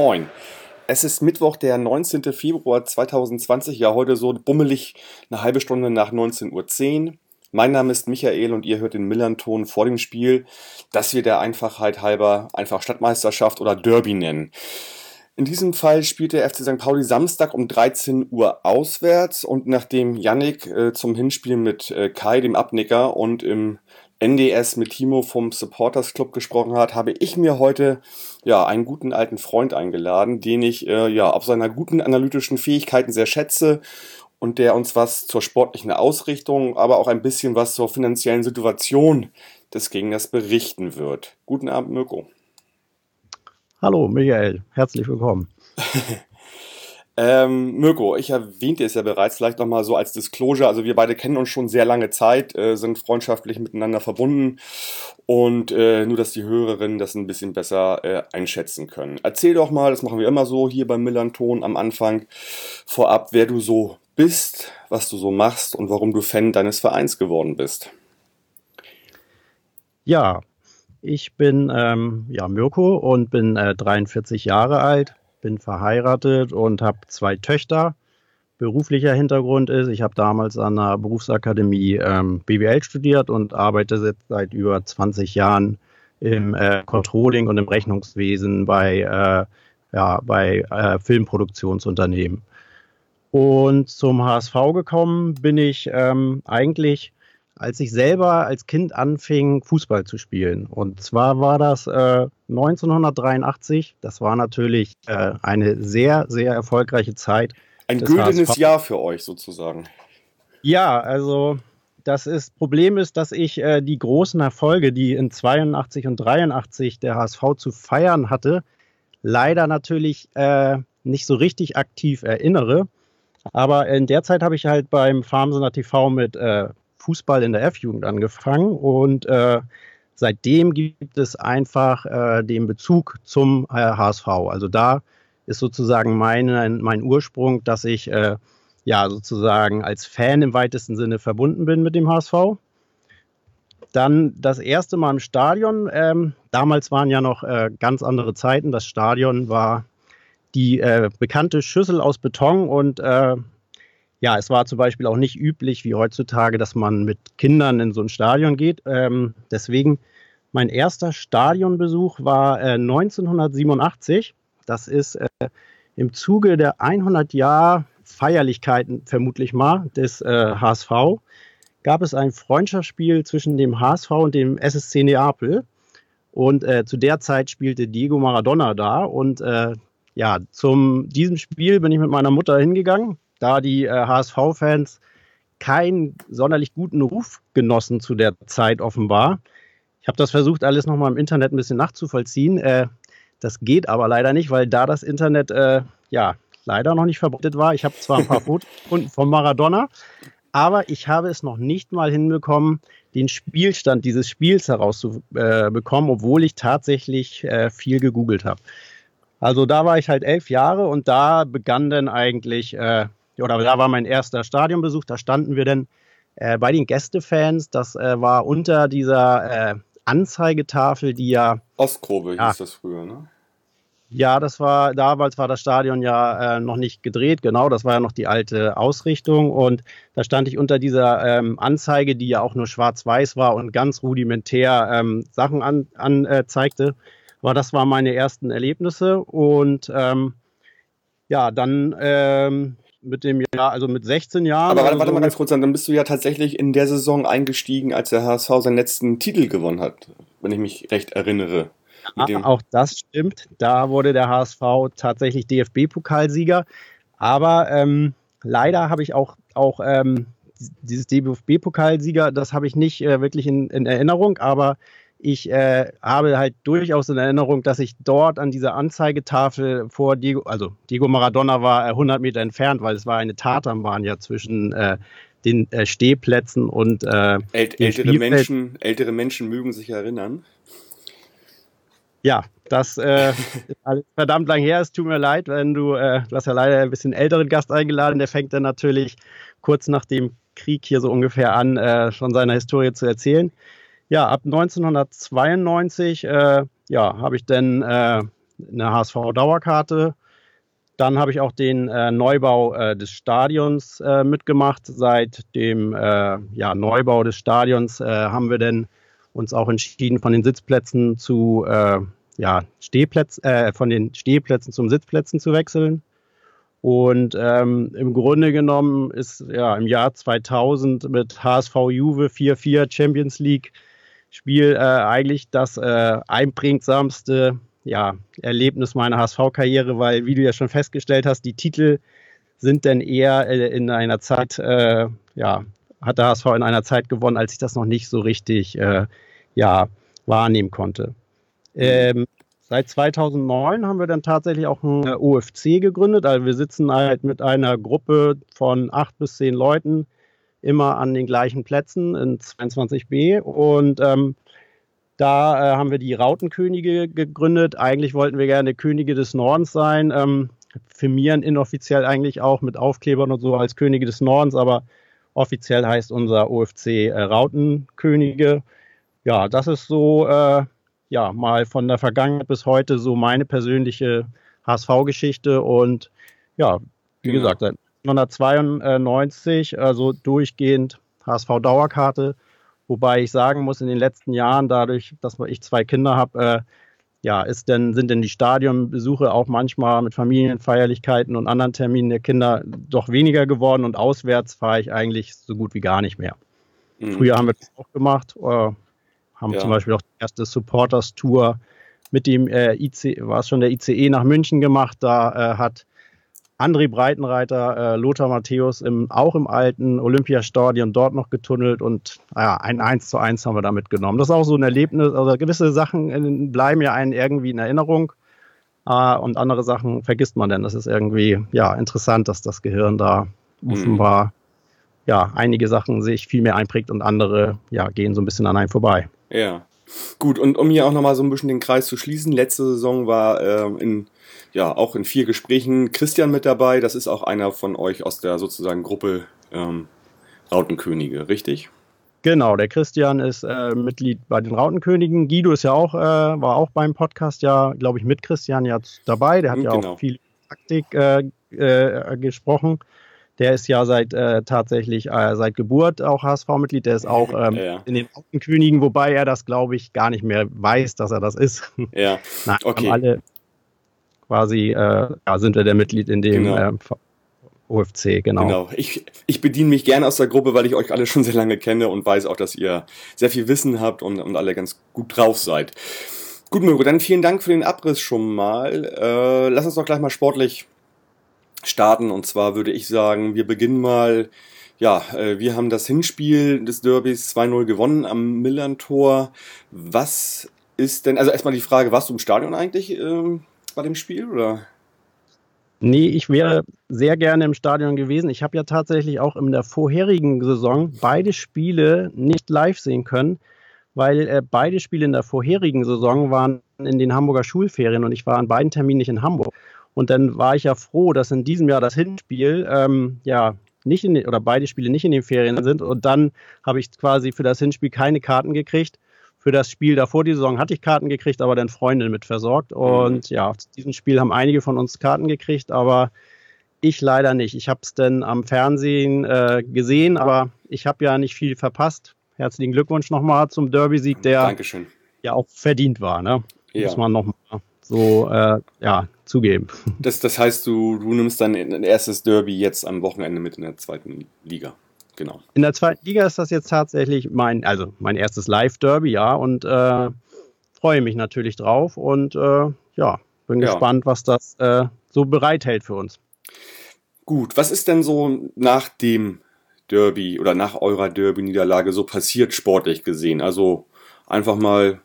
Moin. Es ist Mittwoch, der 19. Februar 2020, ja heute so bummelig eine halbe Stunde nach 19.10 Uhr. Mein Name ist Michael und ihr hört den Millanton vor dem Spiel, das wir der Einfachheit halber einfach Stadtmeisterschaft oder Derby nennen. In diesem Fall spielt der FC St. Pauli Samstag um 13 Uhr auswärts und nachdem Yannick äh, zum Hinspiel mit äh, Kai, dem Abnicker, und im NDS mit Timo vom Supporters Club gesprochen hat, habe ich mir heute ja einen guten alten Freund eingeladen, den ich äh, ja auf seiner guten analytischen Fähigkeiten sehr schätze und der uns was zur sportlichen Ausrichtung, aber auch ein bisschen was zur finanziellen Situation des Gegners berichten wird. Guten Abend, Mirko. Hallo Michael, herzlich willkommen. ähm, Mirko, ich erwähnte es ja bereits, vielleicht nochmal so als Disclosure. Also wir beide kennen uns schon sehr lange Zeit, äh, sind freundschaftlich miteinander verbunden und äh, nur, dass die Hörerinnen das ein bisschen besser äh, einschätzen können. Erzähl doch mal, das machen wir immer so hier beim Millanton am Anfang vorab, wer du so bist, was du so machst und warum du Fan deines Vereins geworden bist. Ja, ich bin ähm, ja Mirko und bin äh, 43 Jahre alt, bin verheiratet und habe zwei Töchter. Beruflicher Hintergrund ist, ich habe damals an der Berufsakademie ähm, BWL studiert und arbeite seit über 20 Jahren im äh, Controlling und im Rechnungswesen bei, äh, ja, bei äh, Filmproduktionsunternehmen. Und zum HSV gekommen bin ich ähm, eigentlich als ich selber als Kind anfing, Fußball zu spielen. Und zwar war das äh, 1983. Das war natürlich äh, eine sehr, sehr erfolgreiche Zeit. Ein güldenes Jahr für euch sozusagen. Ja, also das ist, Problem ist, dass ich äh, die großen Erfolge, die in 82 und 83 der HSV zu feiern hatte, leider natürlich äh, nicht so richtig aktiv erinnere. Aber in der Zeit habe ich halt beim Farmsener TV mit äh, Fußball in der F-Jugend angefangen und äh, seitdem gibt es einfach äh, den Bezug zum äh, HSV. Also da ist sozusagen meine, mein Ursprung, dass ich äh, ja sozusagen als Fan im weitesten Sinne verbunden bin mit dem HSV. Dann das erste Mal im Stadion. Ähm, damals waren ja noch äh, ganz andere Zeiten. Das Stadion war die äh, bekannte Schüssel aus Beton und äh, ja, es war zum Beispiel auch nicht üblich wie heutzutage, dass man mit Kindern in so ein Stadion geht. Ähm, deswegen mein erster Stadionbesuch war äh, 1987. Das ist äh, im Zuge der 100 Jahr Feierlichkeiten vermutlich mal des äh, HSV gab es ein Freundschaftsspiel zwischen dem HSV und dem SSC Neapel. Und äh, zu der Zeit spielte Diego Maradona da. Und äh, ja, zum diesem Spiel bin ich mit meiner Mutter hingegangen da die äh, HSV-Fans keinen sonderlich guten Ruf genossen zu der Zeit offenbar. Ich habe das versucht, alles nochmal im Internet ein bisschen nachzuvollziehen. Äh, das geht aber leider nicht, weil da das Internet äh, ja leider noch nicht verbreitet war. Ich habe zwar ein paar Fotos gefunden von Maradona, aber ich habe es noch nicht mal hinbekommen, den Spielstand dieses Spiels herauszubekommen, obwohl ich tatsächlich äh, viel gegoogelt habe. Also da war ich halt elf Jahre und da begann dann eigentlich äh, oder da war mein erster Stadionbesuch, da standen wir dann äh, bei den Gästefans. Das äh, war unter dieser äh, Anzeigetafel, die ja. Ostkurve ja, hieß das früher, ne? Ja, das war, damals war das Stadion ja äh, noch nicht gedreht, genau, das war ja noch die alte Ausrichtung und da stand ich unter dieser ähm, Anzeige, die ja auch nur schwarz-weiß war und ganz rudimentär ähm, Sachen anzeigte. An, äh, Aber das waren meine ersten Erlebnisse und ähm, ja, dann ähm, mit dem Jahr, also mit 16 Jahren. Aber warte, warte mal ganz kurz, dann bist du ja tatsächlich in der Saison eingestiegen, als der HSV seinen letzten Titel gewonnen hat, wenn ich mich recht erinnere. Ah, auch das stimmt. Da wurde der HSV tatsächlich DFB-Pokalsieger. Aber ähm, leider habe ich auch, auch ähm, dieses DFB-Pokalsieger, das habe ich nicht äh, wirklich in, in Erinnerung, aber ich äh, habe halt durchaus in Erinnerung, dass ich dort an dieser Anzeigetafel vor Diego, also Diego Maradona war 100 Meter entfernt, weil es war eine Tatanbahn ja zwischen äh, den äh, Stehplätzen und äh, Äl ältere Menschen, ältere Menschen mögen sich erinnern. Ja, das äh, verdammt lang her. Es tut mir leid, wenn du, äh, du hast ja leider ein bisschen älteren Gast eingeladen. Der fängt dann natürlich kurz nach dem Krieg hier so ungefähr an, äh, schon seine Historie zu erzählen. Ja, ab 1992 äh, ja, habe ich dann äh, eine HSV-Dauerkarte. Dann habe ich auch den äh, Neubau äh, des Stadions äh, mitgemacht. Seit dem äh, ja, Neubau des Stadions haben wir dann uns auch entschieden, von den Sitzplätzen zu ja, Stehplätzen, von den Stehplätzen zum Sitzplätzen zu wechseln. Und ähm, im Grunde genommen ist ja im Jahr 2000 mit HSV Juve 4-4 Champions League Spiel äh, eigentlich das äh, einprägsamste ja, Erlebnis meiner HSV-Karriere, weil, wie du ja schon festgestellt hast, die Titel sind dann eher äh, in einer Zeit, äh, ja, hat der HSV in einer Zeit gewonnen, als ich das noch nicht so richtig äh, ja, wahrnehmen konnte. Ähm, seit 2009 haben wir dann tatsächlich auch ein äh, OFC gegründet. Also wir sitzen halt mit einer Gruppe von acht bis zehn Leuten immer an den gleichen Plätzen in 22b und ähm, da äh, haben wir die Rautenkönige gegründet. Eigentlich wollten wir gerne Könige des Nordens sein, ähm, firmieren inoffiziell eigentlich auch mit Aufklebern und so als Könige des Nordens, aber offiziell heißt unser OFC äh, Rautenkönige. Ja, das ist so äh, ja mal von der Vergangenheit bis heute so meine persönliche HSV-Geschichte und ja, wie genau. gesagt, 1992, also durchgehend HSV-Dauerkarte. Wobei ich sagen muss, in den letzten Jahren, dadurch, dass ich zwei Kinder habe, äh, ja, ist denn, sind denn die Stadionbesuche auch manchmal mit Familienfeierlichkeiten und anderen Terminen der Kinder doch weniger geworden und auswärts fahre ich eigentlich so gut wie gar nicht mehr. Mhm. Früher haben wir das auch gemacht, äh, haben ja. zum Beispiel auch die erste Supporters-Tour mit dem äh, IC, war es schon der ICE nach München gemacht. Da äh, hat André Breitenreiter, äh, Lothar Matthäus im, auch im alten Olympiastadion dort noch getunnelt und ja, ein 1 zu 1 haben wir da mitgenommen. Das ist auch so ein Erlebnis, also gewisse Sachen in, bleiben ja einen irgendwie in Erinnerung äh, und andere Sachen vergisst man dann. Das ist irgendwie ja interessant, dass das Gehirn da mhm. offenbar ja einige Sachen sich viel mehr einprägt und andere ja gehen so ein bisschen an einem vorbei. Ja. Gut, und um hier auch nochmal so ein bisschen den Kreis zu schließen, letzte Saison war äh, in ja auch in vier Gesprächen Christian mit dabei. Das ist auch einer von euch aus der sozusagen Gruppe ähm, Rautenkönige, richtig? Genau, der Christian ist äh, Mitglied bei den Rautenkönigen. Guido ist ja auch, äh, war auch beim Podcast ja, glaube ich, mit Christian ja dabei. Der hat ja genau. auch viel Taktik äh, äh, gesprochen. Der ist ja seit äh, tatsächlich äh, seit Geburt auch HSV-Mitglied. Der ist auch ähm, ja. in den Rautenkönigen, wobei er das, glaube ich, gar nicht mehr weiß, dass er das ist. Ja, Nein, okay. Alle, quasi, äh, ja, sind wir der Mitglied in dem genau. äh, OFC, genau. Genau. Ich, ich bediene mich gerne aus der Gruppe, weil ich euch alle schon sehr lange kenne und weiß auch, dass ihr sehr viel Wissen habt und, und alle ganz gut drauf seid. Gut, Mirko, dann vielen Dank für den Abriss schon mal. Äh, lass uns doch gleich mal sportlich starten. Und zwar würde ich sagen, wir beginnen mal. Ja, äh, wir haben das Hinspiel des Derbys 2-0 gewonnen am Millern-Tor. Was ist denn, also erstmal die Frage, warst du im Stadion eigentlich? Ähm, bei dem Spiel, oder? Nee, ich wäre sehr gerne im Stadion gewesen. Ich habe ja tatsächlich auch in der vorherigen Saison beide Spiele nicht live sehen können, weil äh, beide Spiele in der vorherigen Saison waren in den Hamburger Schulferien und ich war an beiden Terminen nicht in Hamburg. Und dann war ich ja froh, dass in diesem Jahr das Hinspiel ähm, ja nicht in den, oder beide Spiele nicht in den Ferien sind. Und dann habe ich quasi für das Hinspiel keine Karten gekriegt für das Spiel davor die Saison hatte ich Karten gekriegt, aber dann Freundin mit versorgt. Und mhm. ja, zu diesem Spiel haben einige von uns Karten gekriegt, aber ich leider nicht. Ich habe es dann am Fernsehen äh, gesehen, aber ich habe ja nicht viel verpasst. Herzlichen Glückwunsch nochmal zum Derby-Sieg, der Dankeschön. ja auch verdient war. Ne? Ja. Muss man nochmal so äh, ja, zugeben. Das, das heißt, du, du nimmst dein erstes Derby jetzt am Wochenende mit in der zweiten Liga. Genau. In der zweiten Liga ist das jetzt tatsächlich mein, also mein erstes Live-Derby, ja, und äh, freue mich natürlich drauf und äh, ja, bin ja. gespannt, was das äh, so bereithält für uns. Gut, was ist denn so nach dem Derby oder nach eurer Derby-Niederlage so passiert sportlich gesehen? Also einfach mal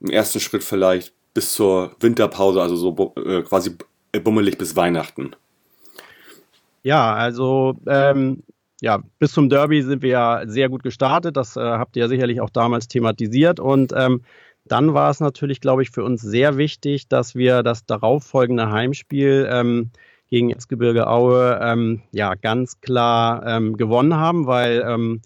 im ersten Schritt vielleicht bis zur Winterpause, also so äh, quasi bummelig bis Weihnachten. Ja, also ähm, ja, bis zum Derby sind wir ja sehr gut gestartet. Das äh, habt ihr ja sicherlich auch damals thematisiert. Und ähm, dann war es natürlich, glaube ich, für uns sehr wichtig, dass wir das darauffolgende Heimspiel ähm, gegen Erzgebirge Aue ähm, ja ganz klar ähm, gewonnen haben, weil ähm,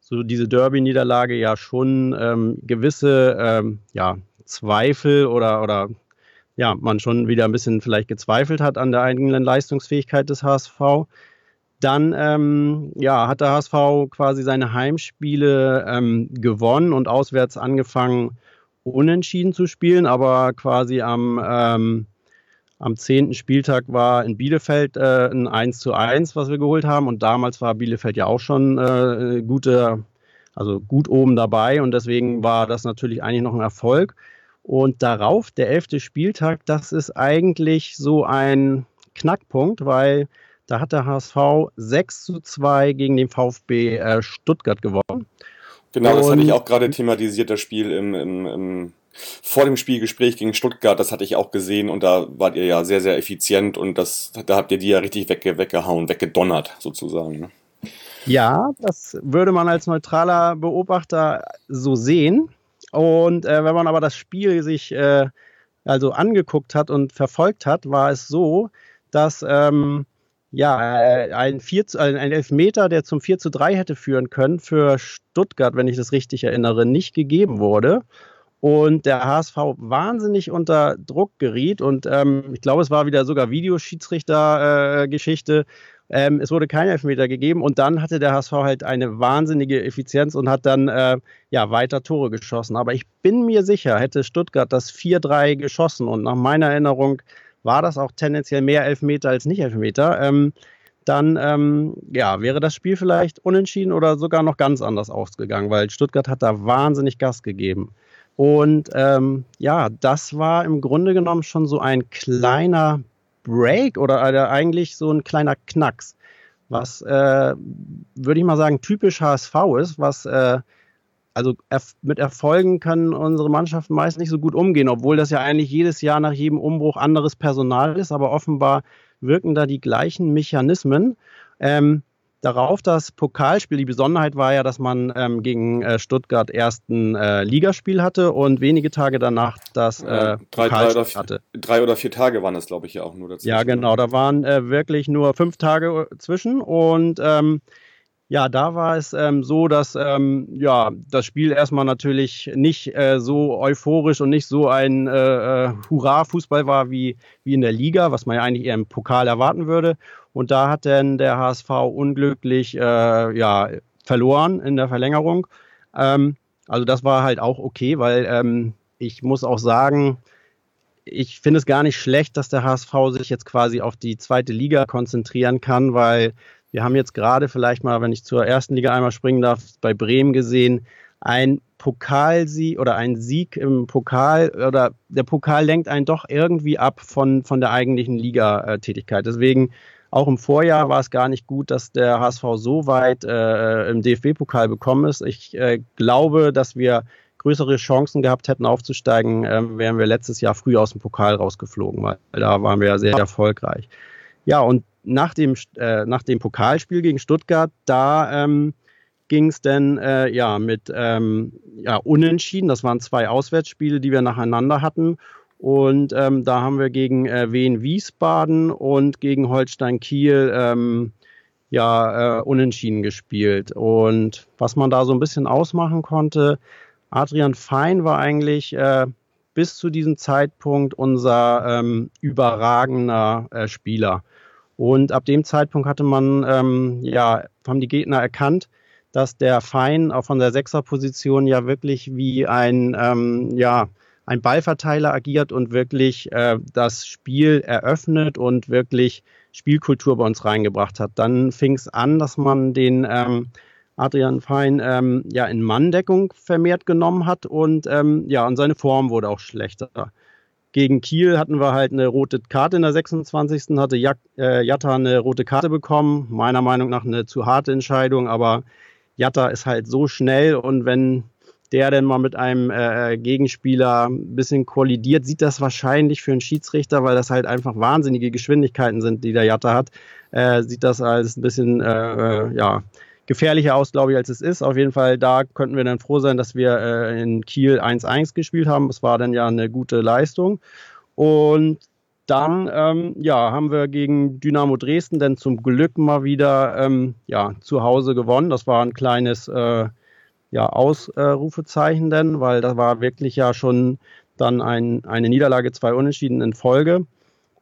so diese Derby-Niederlage ja schon gewisse ja, Zweifel oder, oder ja, man schon wieder ein bisschen vielleicht gezweifelt hat an der eigenen Leistungsfähigkeit des HSV. Dann ähm, ja, hat der HSV quasi seine Heimspiele ähm, gewonnen und auswärts angefangen, unentschieden zu spielen, aber quasi am, ähm, am 10. Spieltag war in Bielefeld äh, ein 1 zu 1, was wir geholt haben. Und damals war Bielefeld ja auch schon äh, gute, also gut oben dabei und deswegen war das natürlich eigentlich noch ein Erfolg. Und darauf, der 11. Spieltag, das ist eigentlich so ein Knackpunkt, weil da hat der HSV 6 zu 2 gegen den VfB äh, Stuttgart gewonnen. Genau, das hatte ich auch gerade thematisiert, das Spiel im, im, im, vor dem Spielgespräch gegen Stuttgart, das hatte ich auch gesehen und da wart ihr ja sehr, sehr effizient und das, da habt ihr die ja richtig wegge, weggehauen, weggedonnert sozusagen. Ne? Ja, das würde man als neutraler Beobachter so sehen. Und äh, wenn man aber das Spiel sich äh, also angeguckt hat und verfolgt hat, war es so, dass ähm, ja, äh, ein, 4 zu, ein Elfmeter, der zum 4 zu 3 hätte führen können, für Stuttgart, wenn ich das richtig erinnere, nicht gegeben wurde. Und der HSV wahnsinnig unter Druck geriet. Und ähm, ich glaube, es war wieder sogar Videoschiedsrichter-Geschichte. Äh, ähm, es wurde kein Elfmeter gegeben. Und dann hatte der HSV halt eine wahnsinnige Effizienz und hat dann äh, ja, weiter Tore geschossen. Aber ich bin mir sicher, hätte Stuttgart das 4-3 geschossen und nach meiner Erinnerung war das auch tendenziell mehr Elfmeter als nicht Elfmeter, ähm, dann ähm, ja, wäre das Spiel vielleicht unentschieden oder sogar noch ganz anders ausgegangen, weil Stuttgart hat da wahnsinnig Gas gegeben. Und ähm, ja, das war im Grunde genommen schon so ein kleiner Break oder eigentlich so ein kleiner Knacks, was, äh, würde ich mal sagen, typisch HSV ist, was äh, also mit Erfolgen können unsere Mannschaften meist nicht so gut umgehen, obwohl das ja eigentlich jedes Jahr nach jedem Umbruch anderes Personal ist, aber offenbar wirken da die gleichen Mechanismen. Ähm, darauf das Pokalspiel. Die Besonderheit war ja, dass man ähm, gegen äh, Stuttgart erst ein äh, Ligaspiel hatte und wenige Tage danach das äh, drei, drei, oder vier, hatte. Drei oder vier Tage waren es, glaube ich, ja auch nur dazu. Ja, genau. Da waren äh, wirklich nur fünf Tage zwischen und ähm, ja, da war es ähm, so, dass ähm, ja, das Spiel erstmal natürlich nicht äh, so euphorisch und nicht so ein äh, äh, Hurra-Fußball war wie, wie in der Liga, was man ja eigentlich eher im Pokal erwarten würde. Und da hat dann der HSV unglücklich äh, ja, verloren in der Verlängerung. Ähm, also das war halt auch okay, weil ähm, ich muss auch sagen, ich finde es gar nicht schlecht, dass der HSV sich jetzt quasi auf die zweite Liga konzentrieren kann, weil wir haben jetzt gerade vielleicht mal, wenn ich zur ersten Liga einmal springen darf, bei Bremen gesehen, ein Pokalsieg oder ein Sieg im Pokal oder der Pokal lenkt einen doch irgendwie ab von, von der eigentlichen Liga-Tätigkeit. Deswegen auch im Vorjahr war es gar nicht gut, dass der HSV so weit äh, im DFB-Pokal bekommen ist. Ich äh, glaube, dass wir größere Chancen gehabt hätten aufzusteigen, äh, wären wir letztes Jahr früh aus dem Pokal rausgeflogen, weil da waren wir ja sehr erfolgreich. Ja, und nach dem, äh, nach dem Pokalspiel gegen Stuttgart, da ähm, ging es dann äh, ja mit ähm, ja, Unentschieden. Das waren zwei Auswärtsspiele, die wir nacheinander hatten. Und ähm, da haben wir gegen äh, Wien Wiesbaden und gegen Holstein Kiel ähm, ja äh, unentschieden gespielt. Und was man da so ein bisschen ausmachen konnte, Adrian Fein war eigentlich äh, bis zu diesem Zeitpunkt unser ähm, überragender äh, Spieler. Und ab dem Zeitpunkt hatte man, ähm, ja, haben die Gegner erkannt, dass der Fein auch von der Sechserposition ja wirklich wie ein, ähm, ja, ein Ballverteiler agiert und wirklich äh, das Spiel eröffnet und wirklich Spielkultur bei uns reingebracht hat. Dann fing es an, dass man den ähm, Adrian Fein ähm, ja in Manndeckung vermehrt genommen hat und ähm, ja, und seine Form wurde auch schlechter. Gegen Kiel hatten wir halt eine rote Karte in der 26. hatte äh, Jatta eine rote Karte bekommen. Meiner Meinung nach eine zu harte Entscheidung, aber Jatta ist halt so schnell und wenn der denn mal mit einem äh, Gegenspieler ein bisschen kollidiert, sieht das wahrscheinlich für einen Schiedsrichter, weil das halt einfach wahnsinnige Geschwindigkeiten sind, die der Jatta hat, äh, sieht das als ein bisschen äh, äh ja, gefährlicher aus, glaube ich, als es ist. Auf jeden Fall, da könnten wir dann froh sein, dass wir äh, in Kiel 1-1 gespielt haben. Das war dann ja eine gute Leistung. Und dann ähm, ja, haben wir gegen Dynamo Dresden dann zum Glück mal wieder ähm, ja, zu Hause gewonnen. Das war ein kleines äh, ja, Ausrufezeichen denn, weil das war wirklich ja schon dann ein, eine Niederlage, zwei Unentschieden in Folge.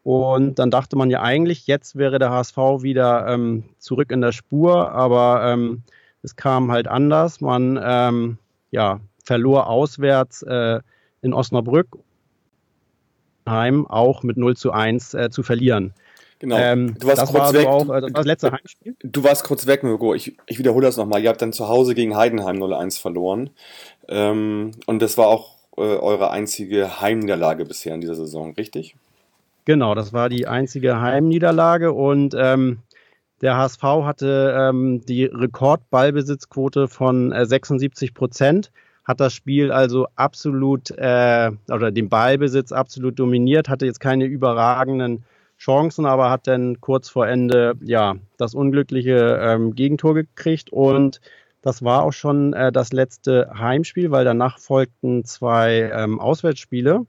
Und dann dachte man ja eigentlich, jetzt wäre der HSV wieder ähm, zurück in der Spur, aber ähm, es kam halt anders. Man ähm, ja, verlor auswärts äh, in Osnabrück Heim auch mit 0 zu 1 äh, zu verlieren. Genau. Ähm, du warst kurz weg. Auch, äh, das war das letzte Heimspiel. Du warst kurz weg, Mirko. Ich, ich wiederhole das nochmal. Ihr habt dann zu Hause gegen Heidenheim 0-1 verloren. Ähm, und das war auch äh, eure einzige Heimniederlage bisher in dieser Saison, richtig? Genau, das war die einzige Heimniederlage und ähm, der HSV hatte ähm, die Rekordballbesitzquote von äh, 76 Prozent hat das Spiel also absolut äh, oder den Ballbesitz absolut dominiert, hatte jetzt keine überragenden Chancen, aber hat dann kurz vor Ende ja das unglückliche ähm, Gegentor gekriegt und das war auch schon äh, das letzte Heimspiel, weil danach folgten zwei ähm, Auswärtsspiele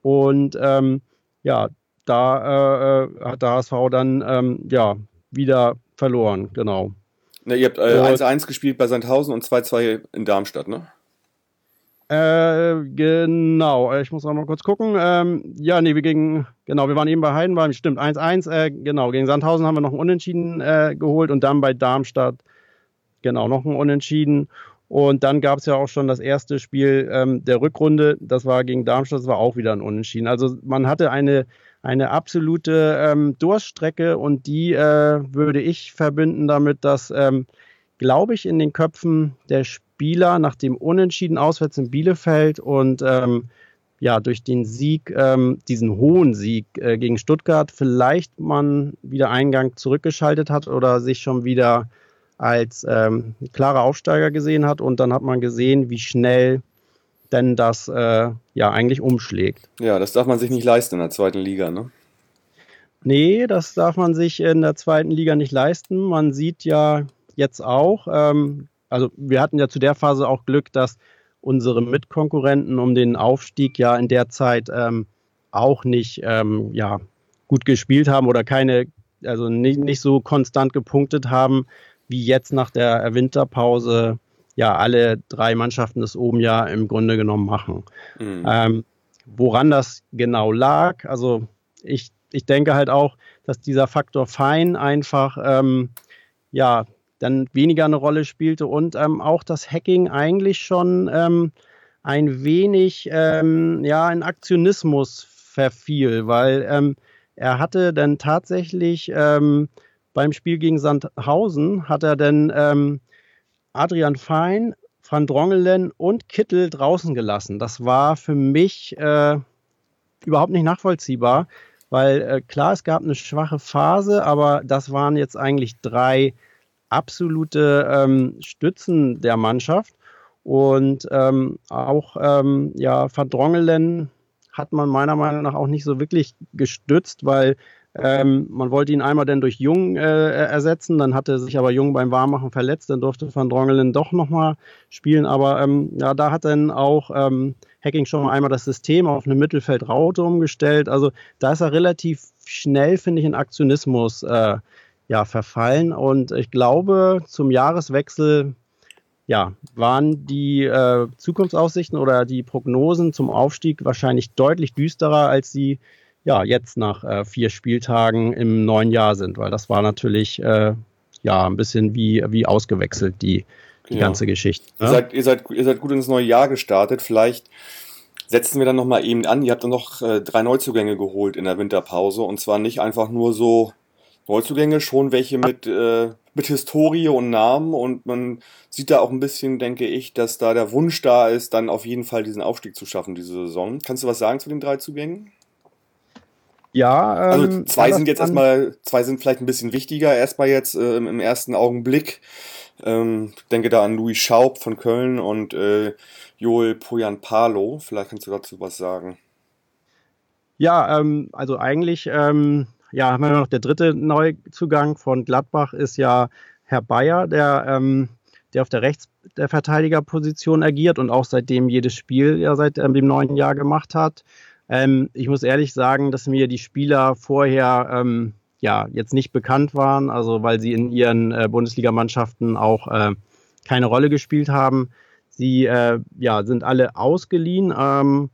und ähm, ja, da äh, äh hat der HSV dann ähm, ja wieder verloren, genau. Na, ihr habt 1-1 äh, gespielt bei Sandhausen und 2-2 in Darmstadt, ne? Äh, genau, ich muss auch mal kurz gucken. Ähm, ja, nee, wir gegen, genau, wir waren eben bei Heidenheim, stimmt, 1-1, äh, genau, gegen Sandhausen haben wir noch ein Unentschieden äh, geholt und dann bei Darmstadt, genau, noch ein Unentschieden. Und dann gab es ja auch schon das erste Spiel ähm, der Rückrunde, das war gegen Darmstadt, das war auch wieder ein Unentschieden. Also man hatte eine, eine absolute ähm, Durststrecke und die äh, würde ich verbinden damit, dass, ähm, glaube ich, in den Köpfen der Spieler Spieler nach dem Unentschieden auswärts in Bielefeld und ähm, ja, durch den Sieg, ähm, diesen hohen Sieg äh, gegen Stuttgart, vielleicht man wieder Eingang zurückgeschaltet hat oder sich schon wieder als ähm, klarer Aufsteiger gesehen hat. Und dann hat man gesehen, wie schnell denn das äh, ja eigentlich umschlägt. Ja, das darf man sich nicht leisten in der zweiten Liga, ne? Nee, das darf man sich in der zweiten Liga nicht leisten. Man sieht ja jetzt auch, ähm, also wir hatten ja zu der Phase auch Glück, dass unsere Mitkonkurrenten um den Aufstieg ja in der Zeit ähm, auch nicht ähm, ja, gut gespielt haben oder keine, also nicht, nicht so konstant gepunktet haben, wie jetzt nach der Winterpause ja alle drei Mannschaften das oben ja im Grunde genommen machen. Mhm. Ähm, woran das genau lag, also ich, ich denke halt auch, dass dieser Faktor Fein einfach ähm, ja dann weniger eine Rolle spielte und ähm, auch das Hacking eigentlich schon ähm, ein wenig ähm, ja, in Aktionismus verfiel, weil ähm, er hatte dann tatsächlich ähm, beim Spiel gegen Sandhausen hat er dann ähm, Adrian Fein, Van Drongelen und Kittel draußen gelassen. Das war für mich äh, überhaupt nicht nachvollziehbar, weil äh, klar, es gab eine schwache Phase, aber das waren jetzt eigentlich drei absolute ähm, Stützen der Mannschaft. Und ähm, auch ähm, ja, Verdrongelen hat man meiner Meinung nach auch nicht so wirklich gestützt, weil ähm, man wollte ihn einmal dann durch Jung äh, ersetzen, dann hatte sich aber Jung beim Warmmachen verletzt, dann durfte Van Drongelen doch nochmal spielen, aber ähm, ja, da hat dann auch ähm, Hacking schon einmal das System auf eine Mittelfeldraute umgestellt, also da ist er relativ schnell, finde ich, in Aktionismus äh, ja, verfallen. Und ich glaube, zum Jahreswechsel ja, waren die äh, Zukunftsaussichten oder die Prognosen zum Aufstieg wahrscheinlich deutlich düsterer, als sie ja jetzt nach äh, vier Spieltagen im neuen Jahr sind, weil das war natürlich äh, ja ein bisschen wie, wie ausgewechselt, die, die ja. ganze Geschichte. Ne? Ihr, seid, ihr, seid, ihr seid gut ins neue Jahr gestartet. Vielleicht setzen wir dann nochmal eben an. Ihr habt dann noch äh, drei Neuzugänge geholt in der Winterpause und zwar nicht einfach nur so Neuzugänge, schon welche mit, äh, mit Historie und Namen und man sieht da auch ein bisschen, denke ich, dass da der Wunsch da ist, dann auf jeden Fall diesen Aufstieg zu schaffen diese Saison. Kannst du was sagen zu den drei Zugängen? Ja, ähm, also zwei sind jetzt erstmal, zwei sind vielleicht ein bisschen wichtiger, erstmal jetzt äh, im, ersten Augenblick. Ähm, denke da an Louis Schaub von Köln und äh, Joel Poyan-Palo. Vielleicht kannst du dazu was sagen. Ja, ähm, also eigentlich ähm, ja, haben wir noch der dritte Neuzugang von Gladbach ist ja Herr Bayer, der, ähm, der auf der Rechts der Verteidigerposition agiert und auch seitdem jedes Spiel ja seit ähm, dem neuen Jahr gemacht hat. Ähm, ich muss ehrlich sagen, dass mir die Spieler vorher ähm, ja jetzt nicht bekannt waren, also weil sie in ihren äh, Bundesligamannschaften auch äh, keine Rolle gespielt haben. Sie äh, ja, sind alle ausgeliehen. Ähm,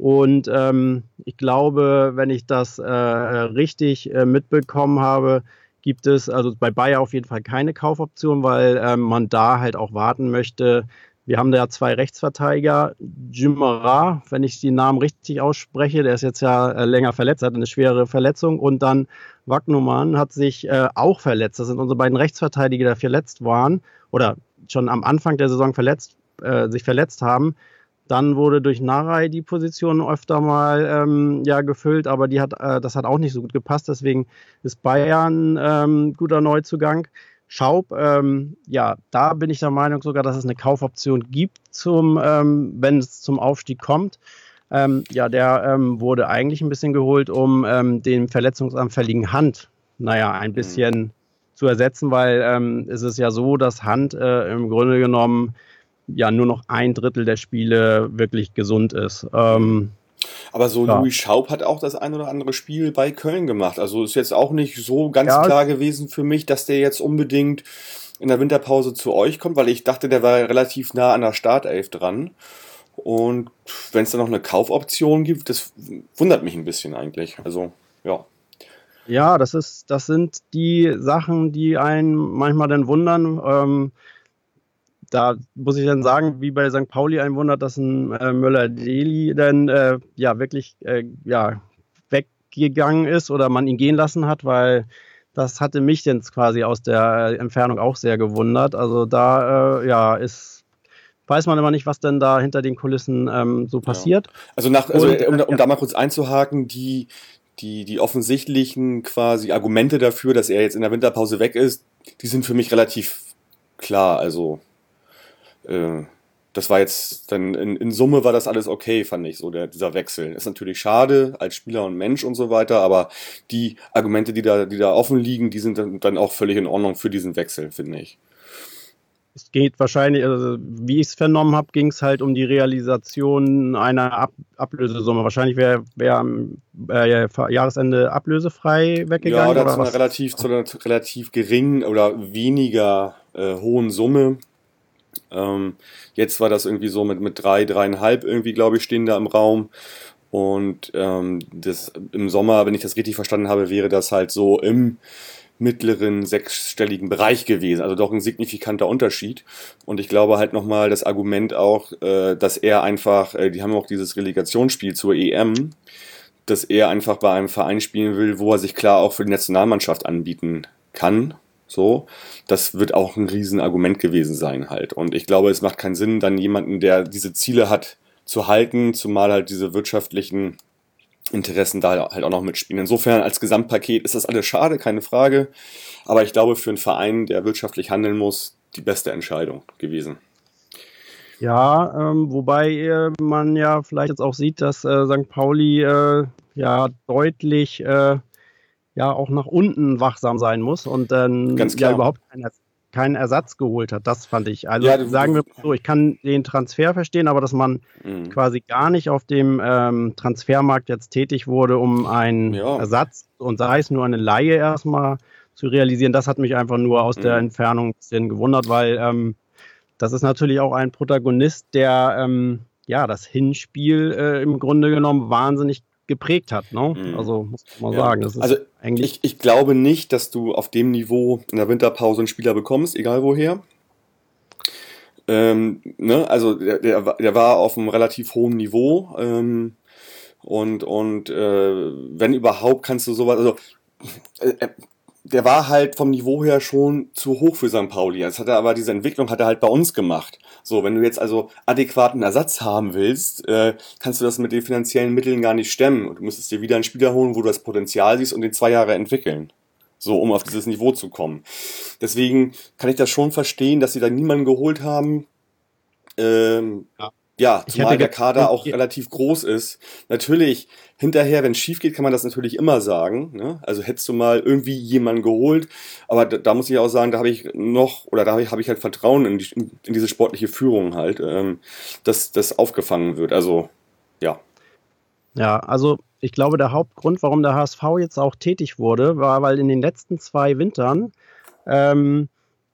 und ähm, ich glaube, wenn ich das äh, richtig äh, mitbekommen habe, gibt es also bei Bayer auf jeden Fall keine Kaufoption, weil ähm, man da halt auch warten möchte. Wir haben da ja zwei Rechtsverteidiger. Jimara, wenn ich den Namen richtig ausspreche, der ist jetzt ja äh, länger verletzt, hat eine schwere Verletzung. Und dann Wagnumann hat sich äh, auch verletzt. Das sind unsere beiden Rechtsverteidiger, die verletzt waren oder schon am Anfang der Saison verletzt, äh, sich verletzt haben. Dann wurde durch Narei die Position öfter mal ähm, ja, gefüllt, aber die hat, äh, das hat auch nicht so gut gepasst. Deswegen ist Bayern ähm, guter Neuzugang. Schaub, ähm, ja, da bin ich der Meinung sogar, dass es eine Kaufoption gibt, zum, ähm, wenn es zum Aufstieg kommt. Ähm, ja, der ähm, wurde eigentlich ein bisschen geholt, um den verletzungsanfälligen Hand, naja, ein bisschen mhm. zu ersetzen, weil ähm, es ist ja so, dass Hand äh, im Grunde genommen ja nur noch ein Drittel der Spiele wirklich gesund ist. Ähm, aber so ja. Louis Schaub hat auch das ein oder andere Spiel bei Köln gemacht. Also ist jetzt auch nicht so ganz ja. klar gewesen für mich, dass der jetzt unbedingt in der Winterpause zu euch kommt, weil ich dachte, der war relativ nah an der Startelf dran. Und wenn es da noch eine Kaufoption gibt, das wundert mich ein bisschen eigentlich. Also, ja. Ja, das ist, das sind die Sachen, die einen manchmal dann wundern. Ähm, da muss ich dann sagen, wie bei St. Pauli ein Wunder, dass ein äh, Möller-Deli dann äh, ja wirklich äh, ja, weggegangen ist oder man ihn gehen lassen hat, weil das hatte mich jetzt quasi aus der Entfernung auch sehr gewundert. Also da äh, ja ist weiß man immer nicht, was denn da hinter den Kulissen ähm, so passiert. Ja. Also nach, also Und, um, um ja. da mal kurz einzuhaken, die die, die offensichtlichen quasi Argumente dafür, dass er jetzt in der Winterpause weg ist, die sind für mich relativ klar. Also äh, das war jetzt dann in, in, Summe war das alles okay, fand ich so, der, dieser Wechsel. Ist natürlich schade als Spieler und Mensch und so weiter, aber die Argumente, die da, die da offen liegen, die sind dann, dann auch völlig in Ordnung für diesen Wechsel, finde ich. Es geht wahrscheinlich, also wie ich es vernommen habe, ging es halt um die Realisation einer Ab Ablösesumme. Wahrscheinlich wäre wär am äh, Jahresende ablösefrei weggegangen. Ja, das war relativ zu einer relativ geringen oder weniger äh, hohen Summe. Ähm, jetzt war das irgendwie so mit, mit drei, dreieinhalb irgendwie, glaube ich, stehen da im Raum. Und ähm, das, im Sommer, wenn ich das richtig verstanden habe, wäre das halt so im mittleren sechsstelligen Bereich gewesen. Also doch ein signifikanter Unterschied. Und ich glaube halt nochmal das Argument auch, äh, dass er einfach, äh, die haben auch dieses Relegationsspiel zur EM, dass er einfach bei einem Verein spielen will, wo er sich klar auch für die Nationalmannschaft anbieten kann so, das wird auch ein Riesenargument gewesen sein halt. Und ich glaube, es macht keinen Sinn, dann jemanden, der diese Ziele hat, zu halten, zumal halt diese wirtschaftlichen Interessen da halt auch noch mitspielen. Insofern als Gesamtpaket ist das alles schade, keine Frage. Aber ich glaube, für einen Verein, der wirtschaftlich handeln muss, die beste Entscheidung gewesen. Ja, ähm, wobei äh, man ja vielleicht jetzt auch sieht, dass äh, St. Pauli äh, ja deutlich äh, ja auch nach unten wachsam sein muss und dann ja überhaupt keinen, keinen Ersatz geholt hat. Das fand ich. Also ja, sagen wir so, ich kann den Transfer verstehen, aber dass man mhm. quasi gar nicht auf dem ähm, Transfermarkt jetzt tätig wurde, um einen ja. Ersatz und sei es nur eine Laie erstmal zu realisieren, das hat mich einfach nur aus mhm. der Entfernung ein bisschen gewundert, weil ähm, das ist natürlich auch ein Protagonist, der ähm, ja das Hinspiel äh, im Grunde genommen wahnsinnig geprägt hat. Ne? Mhm. Also muss man ja. sagen. also ich, ich glaube nicht, dass du auf dem Niveau in der Winterpause einen Spieler bekommst, egal woher. Ähm, ne? Also der, der, der, war auf einem relativ hohen Niveau. Ähm, und und äh, wenn überhaupt kannst du sowas, also äh, der war halt vom Niveau her schon zu hoch für St. Pauli. Das hat er aber, diese Entwicklung hat er halt bei uns gemacht. So, wenn du jetzt also adäquaten Ersatz haben willst, äh, kannst du das mit den finanziellen Mitteln gar nicht stemmen. Und du müsstest dir wieder einen Spieler holen, wo du das Potenzial siehst und den zwei Jahre entwickeln. So, um auf dieses Niveau zu kommen. Deswegen kann ich das schon verstehen, dass sie da niemanden geholt haben, ähm, ja Ja, zumal der Kader auch relativ groß ist. Natürlich, hinterher, wenn es schief geht, kann man das natürlich immer sagen. Ne? Also hättest du mal irgendwie jemanden geholt, aber da, da muss ich auch sagen, da habe ich noch, oder da habe ich, hab ich halt Vertrauen in, die, in diese sportliche Führung halt, ähm, dass das aufgefangen wird. Also, ja. Ja, also ich glaube, der Hauptgrund, warum der HSV jetzt auch tätig wurde, war, weil in den letzten zwei Wintern ähm,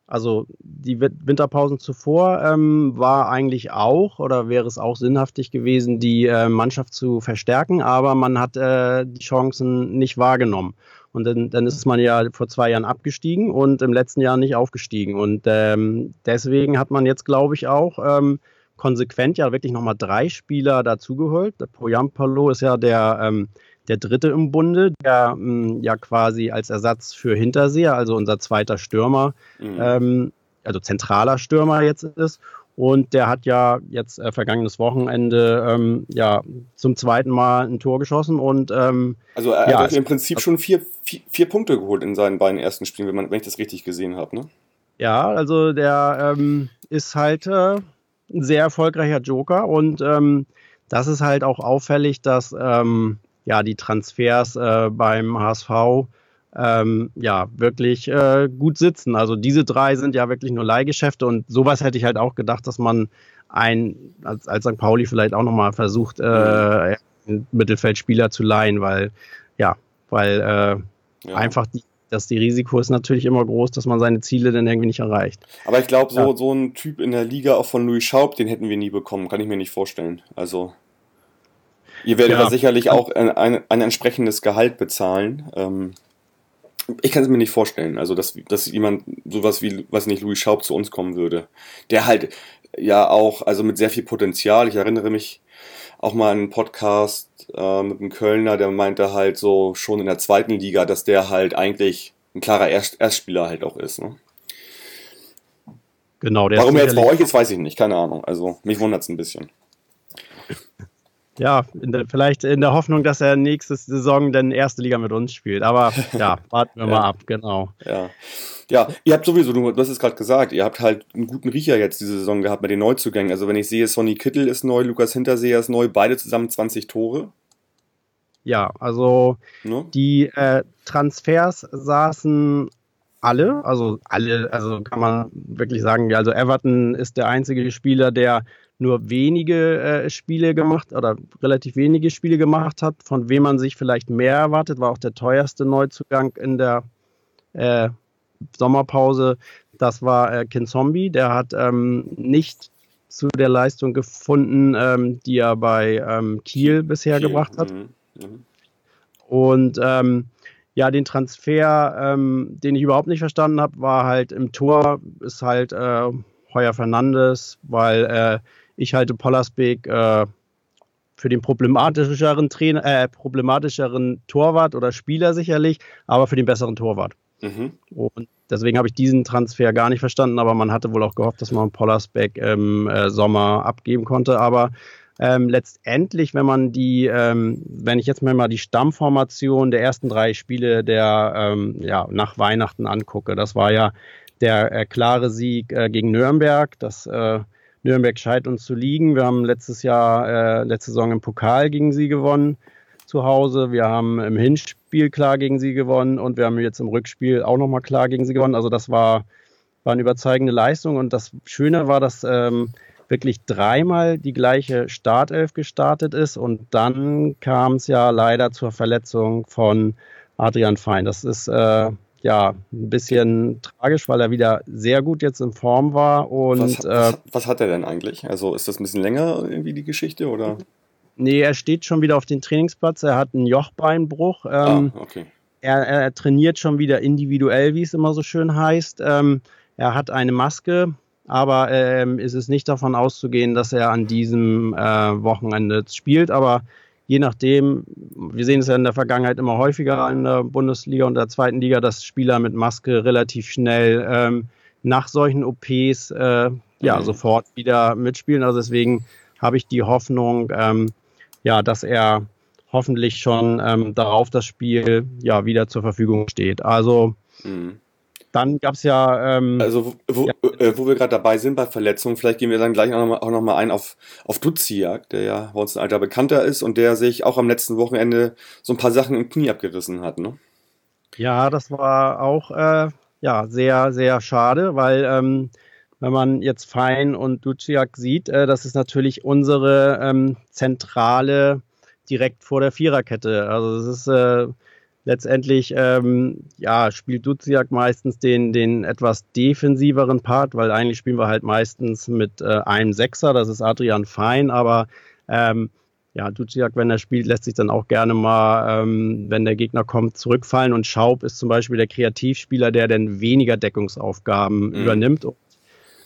also die Winterpausen zuvor ähm, war eigentlich auch oder wäre es auch sinnhaftig gewesen, die äh, Mannschaft zu verstärken, aber man hat äh, die Chancen nicht wahrgenommen. Und dann, dann ist man ja vor zwei Jahren abgestiegen und im letzten Jahr nicht aufgestiegen. Und ähm, deswegen hat man jetzt, glaube ich, auch ähm, konsequent ja wirklich nochmal drei Spieler dazugeholt. Poyampalo ist ja der ähm, der dritte im Bunde, der mh, hm, ja quasi als Ersatz für Hinterseher, also unser zweiter Stürmer, mhm. ähm, also zentraler Stürmer jetzt ist. Und der hat ja jetzt äh, vergangenes Wochenende ähm, ja zum zweiten Mal ein Tor geschossen und ähm, also er ja, hat im Prinzip schon vier, vier, vier, Punkte geholt in seinen beiden ersten Spielen, wenn, man, wenn ich das richtig gesehen habe, ne? Ja, also der ähm, ist halt äh, ein sehr erfolgreicher Joker und ähm, das ist halt auch auffällig, dass ähm, ja die Transfers äh, beim HSV ähm, ja wirklich äh, gut sitzen. Also diese drei sind ja wirklich nur Leihgeschäfte und sowas hätte ich halt auch gedacht, dass man ein als, als St. Pauli vielleicht auch nochmal versucht, äh, Mittelfeldspieler zu leihen, weil ja, weil äh, ja. einfach die dass die Risiko ist natürlich immer groß, dass man seine Ziele dann irgendwie nicht erreicht. Aber ich glaube, so, ja. so ein Typ in der Liga auch von Louis Schaub, den hätten wir nie bekommen, kann ich mir nicht vorstellen. Also. Ihr werdet ja. aber sicherlich auch ein, ein, ein entsprechendes Gehalt bezahlen. Ähm, ich kann es mir nicht vorstellen, also dass, dass jemand sowas wie, was nicht, Louis Schaub zu uns kommen würde. Der halt ja auch, also mit sehr viel Potenzial. Ich erinnere mich auch mal an einen Podcast äh, mit einem Kölner, der meinte halt so schon in der zweiten Liga, dass der halt eigentlich ein klarer Erst Erstspieler halt auch ist. Ne? Genau, der Warum er jetzt bei euch ist, weiß ich nicht, keine Ahnung. Also mich wundert es ein bisschen ja, in der, vielleicht in der Hoffnung, dass er nächste Saison dann erste Liga mit uns spielt. Aber ja, warten wir ja. mal ab, genau. Ja. ja, ihr habt sowieso, du hast es gerade gesagt, ihr habt halt einen guten Riecher jetzt diese Saison gehabt mit den Neuzugängen. Also wenn ich sehe, Sonny Kittel ist neu, Lukas Hinterseher ist neu, beide zusammen 20 Tore. Ja, also ne? die äh, Transfers saßen alle, also alle, also kann man wirklich sagen, also Everton ist der einzige Spieler, der nur wenige äh, Spiele gemacht oder relativ wenige Spiele gemacht hat, von wem man sich vielleicht mehr erwartet, war auch der teuerste Neuzugang in der äh, Sommerpause. Das war äh, Kinzombie, der hat ähm, nicht zu der Leistung gefunden, ähm, die er bei ähm, Kiel bisher Kiel. gebracht hat. Mhm. Mhm. Und ähm, ja, den Transfer, ähm, den ich überhaupt nicht verstanden habe, war halt im Tor, ist halt äh, Heuer Fernandes, weil äh, ich halte Pollersbeek äh, für den problematischeren Trainer, äh, problematischeren Torwart oder Spieler sicherlich, aber für den besseren Torwart. Mhm. Und deswegen habe ich diesen Transfer gar nicht verstanden, aber man hatte wohl auch gehofft, dass man Pollersbeck im äh, Sommer abgeben konnte. Aber ähm, letztendlich, wenn man die, ähm, wenn ich jetzt mal die Stammformation der ersten drei Spiele der ähm, ja, nach Weihnachten angucke, das war ja der äh, klare Sieg äh, gegen Nürnberg, das äh, Nürnberg scheint uns zu liegen. Wir haben letztes Jahr, äh, letzte Saison im Pokal gegen sie gewonnen zu Hause. Wir haben im Hinspiel klar gegen sie gewonnen und wir haben jetzt im Rückspiel auch nochmal klar gegen sie gewonnen. Also das war, war eine überzeugende Leistung und das Schöne war, dass ähm, wirklich dreimal die gleiche Startelf gestartet ist und dann kam es ja leider zur Verletzung von Adrian Fein. Das ist äh, ja, ein bisschen tragisch, weil er wieder sehr gut jetzt in Form war. Und, was, was, äh, was, hat er denn eigentlich? Also ist das ein bisschen länger irgendwie die Geschichte oder? Nee, er steht schon wieder auf dem Trainingsplatz. Er hat einen Jochbeinbruch. Ähm, ah, okay. Er, er, trainiert schon wieder individuell, wie es immer so schön heißt. Ähm, er hat eine Maske, aber ähm, ist es nicht davon auszugehen, dass er an diesem äh, Wochenende spielt. Aber je nachdem, wir sehen es ja in der Vergangenheit immer häufiger in der Bundesliga und der zweiten Liga, dass Spieler mit Maske relativ schnell ähm, nach solchen OPs äh, ja mhm. sofort wieder mitspielen. Also deswegen habe ich die Hoffnung, ähm, ja, dass er hoffentlich schon ähm, darauf das Spiel ja wieder zur Verfügung steht. Also mhm. Dann gab es ja. Ähm, also, wo, ja. Äh, wo wir gerade dabei sind bei Verletzungen, vielleicht gehen wir dann gleich auch nochmal noch ein auf, auf Duziak, der ja bei uns ein alter Bekannter ist und der sich auch am letzten Wochenende so ein paar Sachen im Knie abgerissen hat, ne? Ja, das war auch äh, ja, sehr, sehr schade, weil ähm, wenn man jetzt Fein und Duciak sieht, äh, das ist natürlich unsere ähm, Zentrale direkt vor der Viererkette. Also es ist äh, letztendlich, ähm, ja, spielt Duziak meistens den, den etwas defensiveren Part, weil eigentlich spielen wir halt meistens mit äh, einem Sechser, das ist Adrian Fein, aber ähm, ja, Duciak, wenn er spielt, lässt sich dann auch gerne mal, ähm, wenn der Gegner kommt, zurückfallen. Und Schaub ist zum Beispiel der Kreativspieler, der dann weniger Deckungsaufgaben mhm. übernimmt.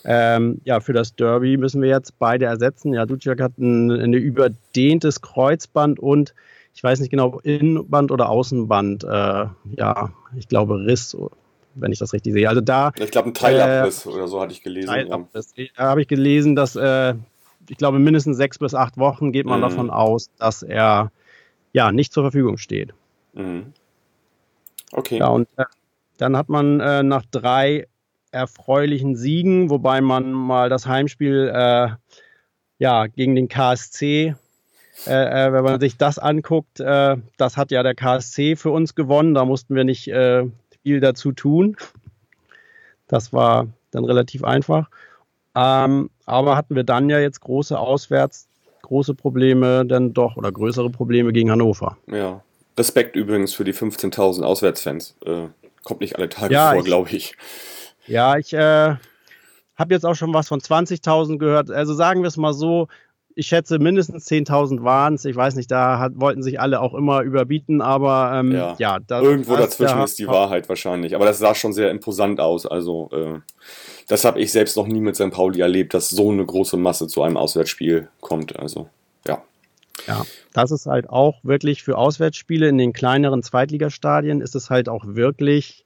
Ähm, ja, für das Derby müssen wir jetzt beide ersetzen. Ja, Duciak hat ein, ein überdehntes Kreuzband und ich weiß nicht genau, Innenband oder Außenband. Äh, ja, ich glaube Riss, wenn ich das richtig sehe. Also da. Ich glaube, ein Teilabriss äh, oder so hatte ich gelesen. Teilabriss. Da habe ich gelesen, dass äh, ich glaube, mindestens sechs bis acht Wochen geht man mhm. davon aus, dass er ja nicht zur Verfügung steht. Mhm. Okay. Ja, und äh, dann hat man äh, nach drei erfreulichen Siegen, wobei man mal das Heimspiel äh, ja, gegen den KSC, äh, äh, wenn man sich das anguckt, äh, das hat ja der KSC für uns gewonnen, da mussten wir nicht viel dazu tun. Das war dann relativ einfach. Ähm, aber hatten wir dann ja jetzt große Auswärts, große Probleme dann doch oder größere Probleme gegen Hannover. Ja. Respekt übrigens für die 15.000 Auswärtsfans. Äh, kommt nicht alle Tage ja, vor, glaube ich. Ja, ich äh, habe jetzt auch schon was von 20.000 gehört. Also sagen wir es mal so, ich schätze mindestens 10.000 waren es. Ich weiß nicht, da hat, wollten sich alle auch immer überbieten, aber ähm, ja, ja das, irgendwo das, dazwischen ist die Wahrheit wahrscheinlich. Aber das sah schon sehr imposant aus. Also äh, das habe ich selbst noch nie mit St. Pauli erlebt, dass so eine große Masse zu einem Auswärtsspiel kommt. Also ja. Ja, das ist halt auch wirklich für Auswärtsspiele in den kleineren Zweitligastadien ist es halt auch wirklich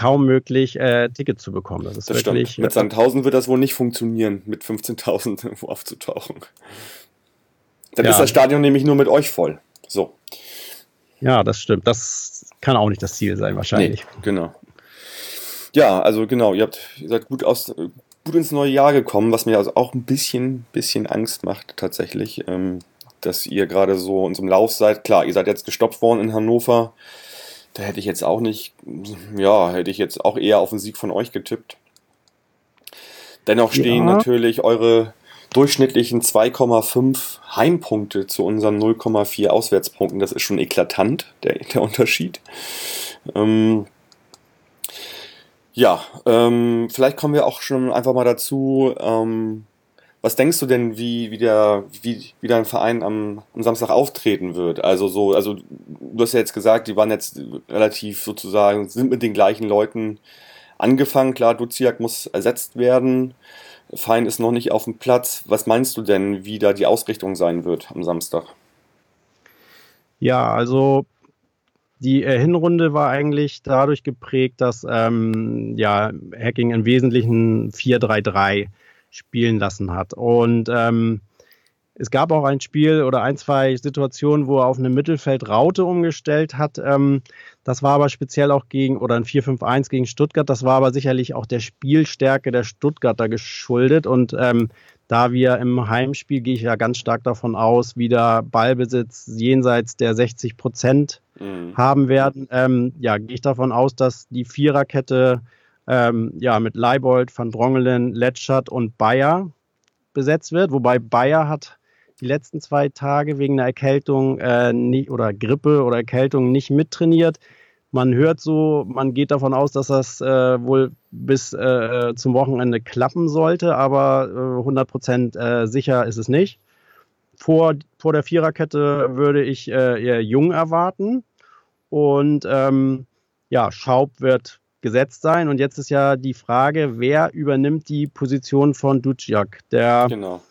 kaum möglich, äh, Tickets zu bekommen. Das ist das wirklich. Stimmt. Mit Sandhausen wird das wohl nicht funktionieren, mit 15.000 irgendwo aufzutauchen. Dann ja. ist das Stadion nämlich nur mit euch voll. So. Ja, das stimmt. Das kann auch nicht das Ziel sein, wahrscheinlich. Nee, genau. Ja, also genau, ihr, habt, ihr seid gut, aus, gut ins neue Jahr gekommen, was mir also auch ein bisschen, bisschen Angst macht tatsächlich, ähm, dass ihr gerade so in so einem Lauf seid. Klar, ihr seid jetzt gestoppt worden in Hannover. Da hätte ich jetzt auch nicht, ja, hätte ich jetzt auch eher auf den Sieg von euch getippt. Dennoch stehen ja. natürlich eure durchschnittlichen 2,5 Heimpunkte zu unseren 0,4 Auswärtspunkten. Das ist schon eklatant, der, der Unterschied. Ähm, ja, ähm, vielleicht kommen wir auch schon einfach mal dazu. Ähm, was denkst du denn, wie, wie, der, wie, wie dein Verein am, am Samstag auftreten wird? Also so, also du hast ja jetzt gesagt, die waren jetzt relativ sozusagen, sind mit den gleichen Leuten angefangen. Klar, Duziak muss ersetzt werden. Fein ist noch nicht auf dem Platz. Was meinst du denn, wie da die Ausrichtung sein wird am Samstag? Ja, also die äh, Hinrunde war eigentlich dadurch geprägt, dass ähm, ja, Hacking im Wesentlichen 4-3-3 spielen lassen hat. Und ähm, es gab auch ein Spiel oder ein, zwei Situationen, wo er auf eine Mittelfeldraute umgestellt hat. Ähm, das war aber speziell auch gegen, oder ein 4-5-1 gegen Stuttgart. Das war aber sicherlich auch der Spielstärke der Stuttgarter geschuldet. Und ähm, da wir im Heimspiel, gehe ich ja ganz stark davon aus, wieder Ballbesitz jenseits der 60 Prozent mhm. haben werden, ähm, ja, gehe ich davon aus, dass die Viererkette ähm, ja, mit Leibold, Van Drongelen, Letschert und Bayer besetzt wird, wobei Bayer hat die letzten zwei Tage wegen einer Erkältung äh, nicht, oder Grippe oder Erkältung nicht mittrainiert. Man hört so, man geht davon aus, dass das äh, wohl bis äh, zum Wochenende klappen sollte, aber äh, 100% äh, sicher ist es nicht. Vor, vor der Viererkette würde ich äh, eher Jung erwarten. Und ähm, ja, Schaub wird gesetzt sein. Und jetzt ist ja die Frage, wer übernimmt die Position von Duciak? Der, genau.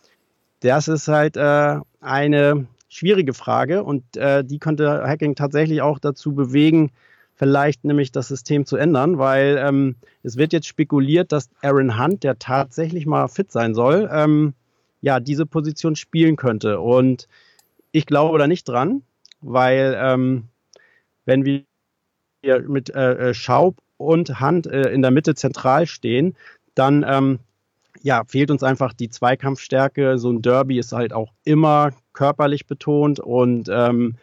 Das ist halt äh, eine schwierige Frage und äh, die könnte Hacking tatsächlich auch dazu bewegen, vielleicht nämlich das System zu ändern, weil ähm, es wird jetzt spekuliert, dass Aaron Hunt, der tatsächlich mal fit sein soll, ähm, ja, diese Position spielen könnte. Und ich glaube da nicht dran, weil ähm, wenn wir mit äh, äh, Schaub und Hand äh, in der Mitte zentral stehen, dann ähm, ja, fehlt uns einfach die Zweikampfstärke. So ein Derby ist halt auch immer körperlich betont und ähm,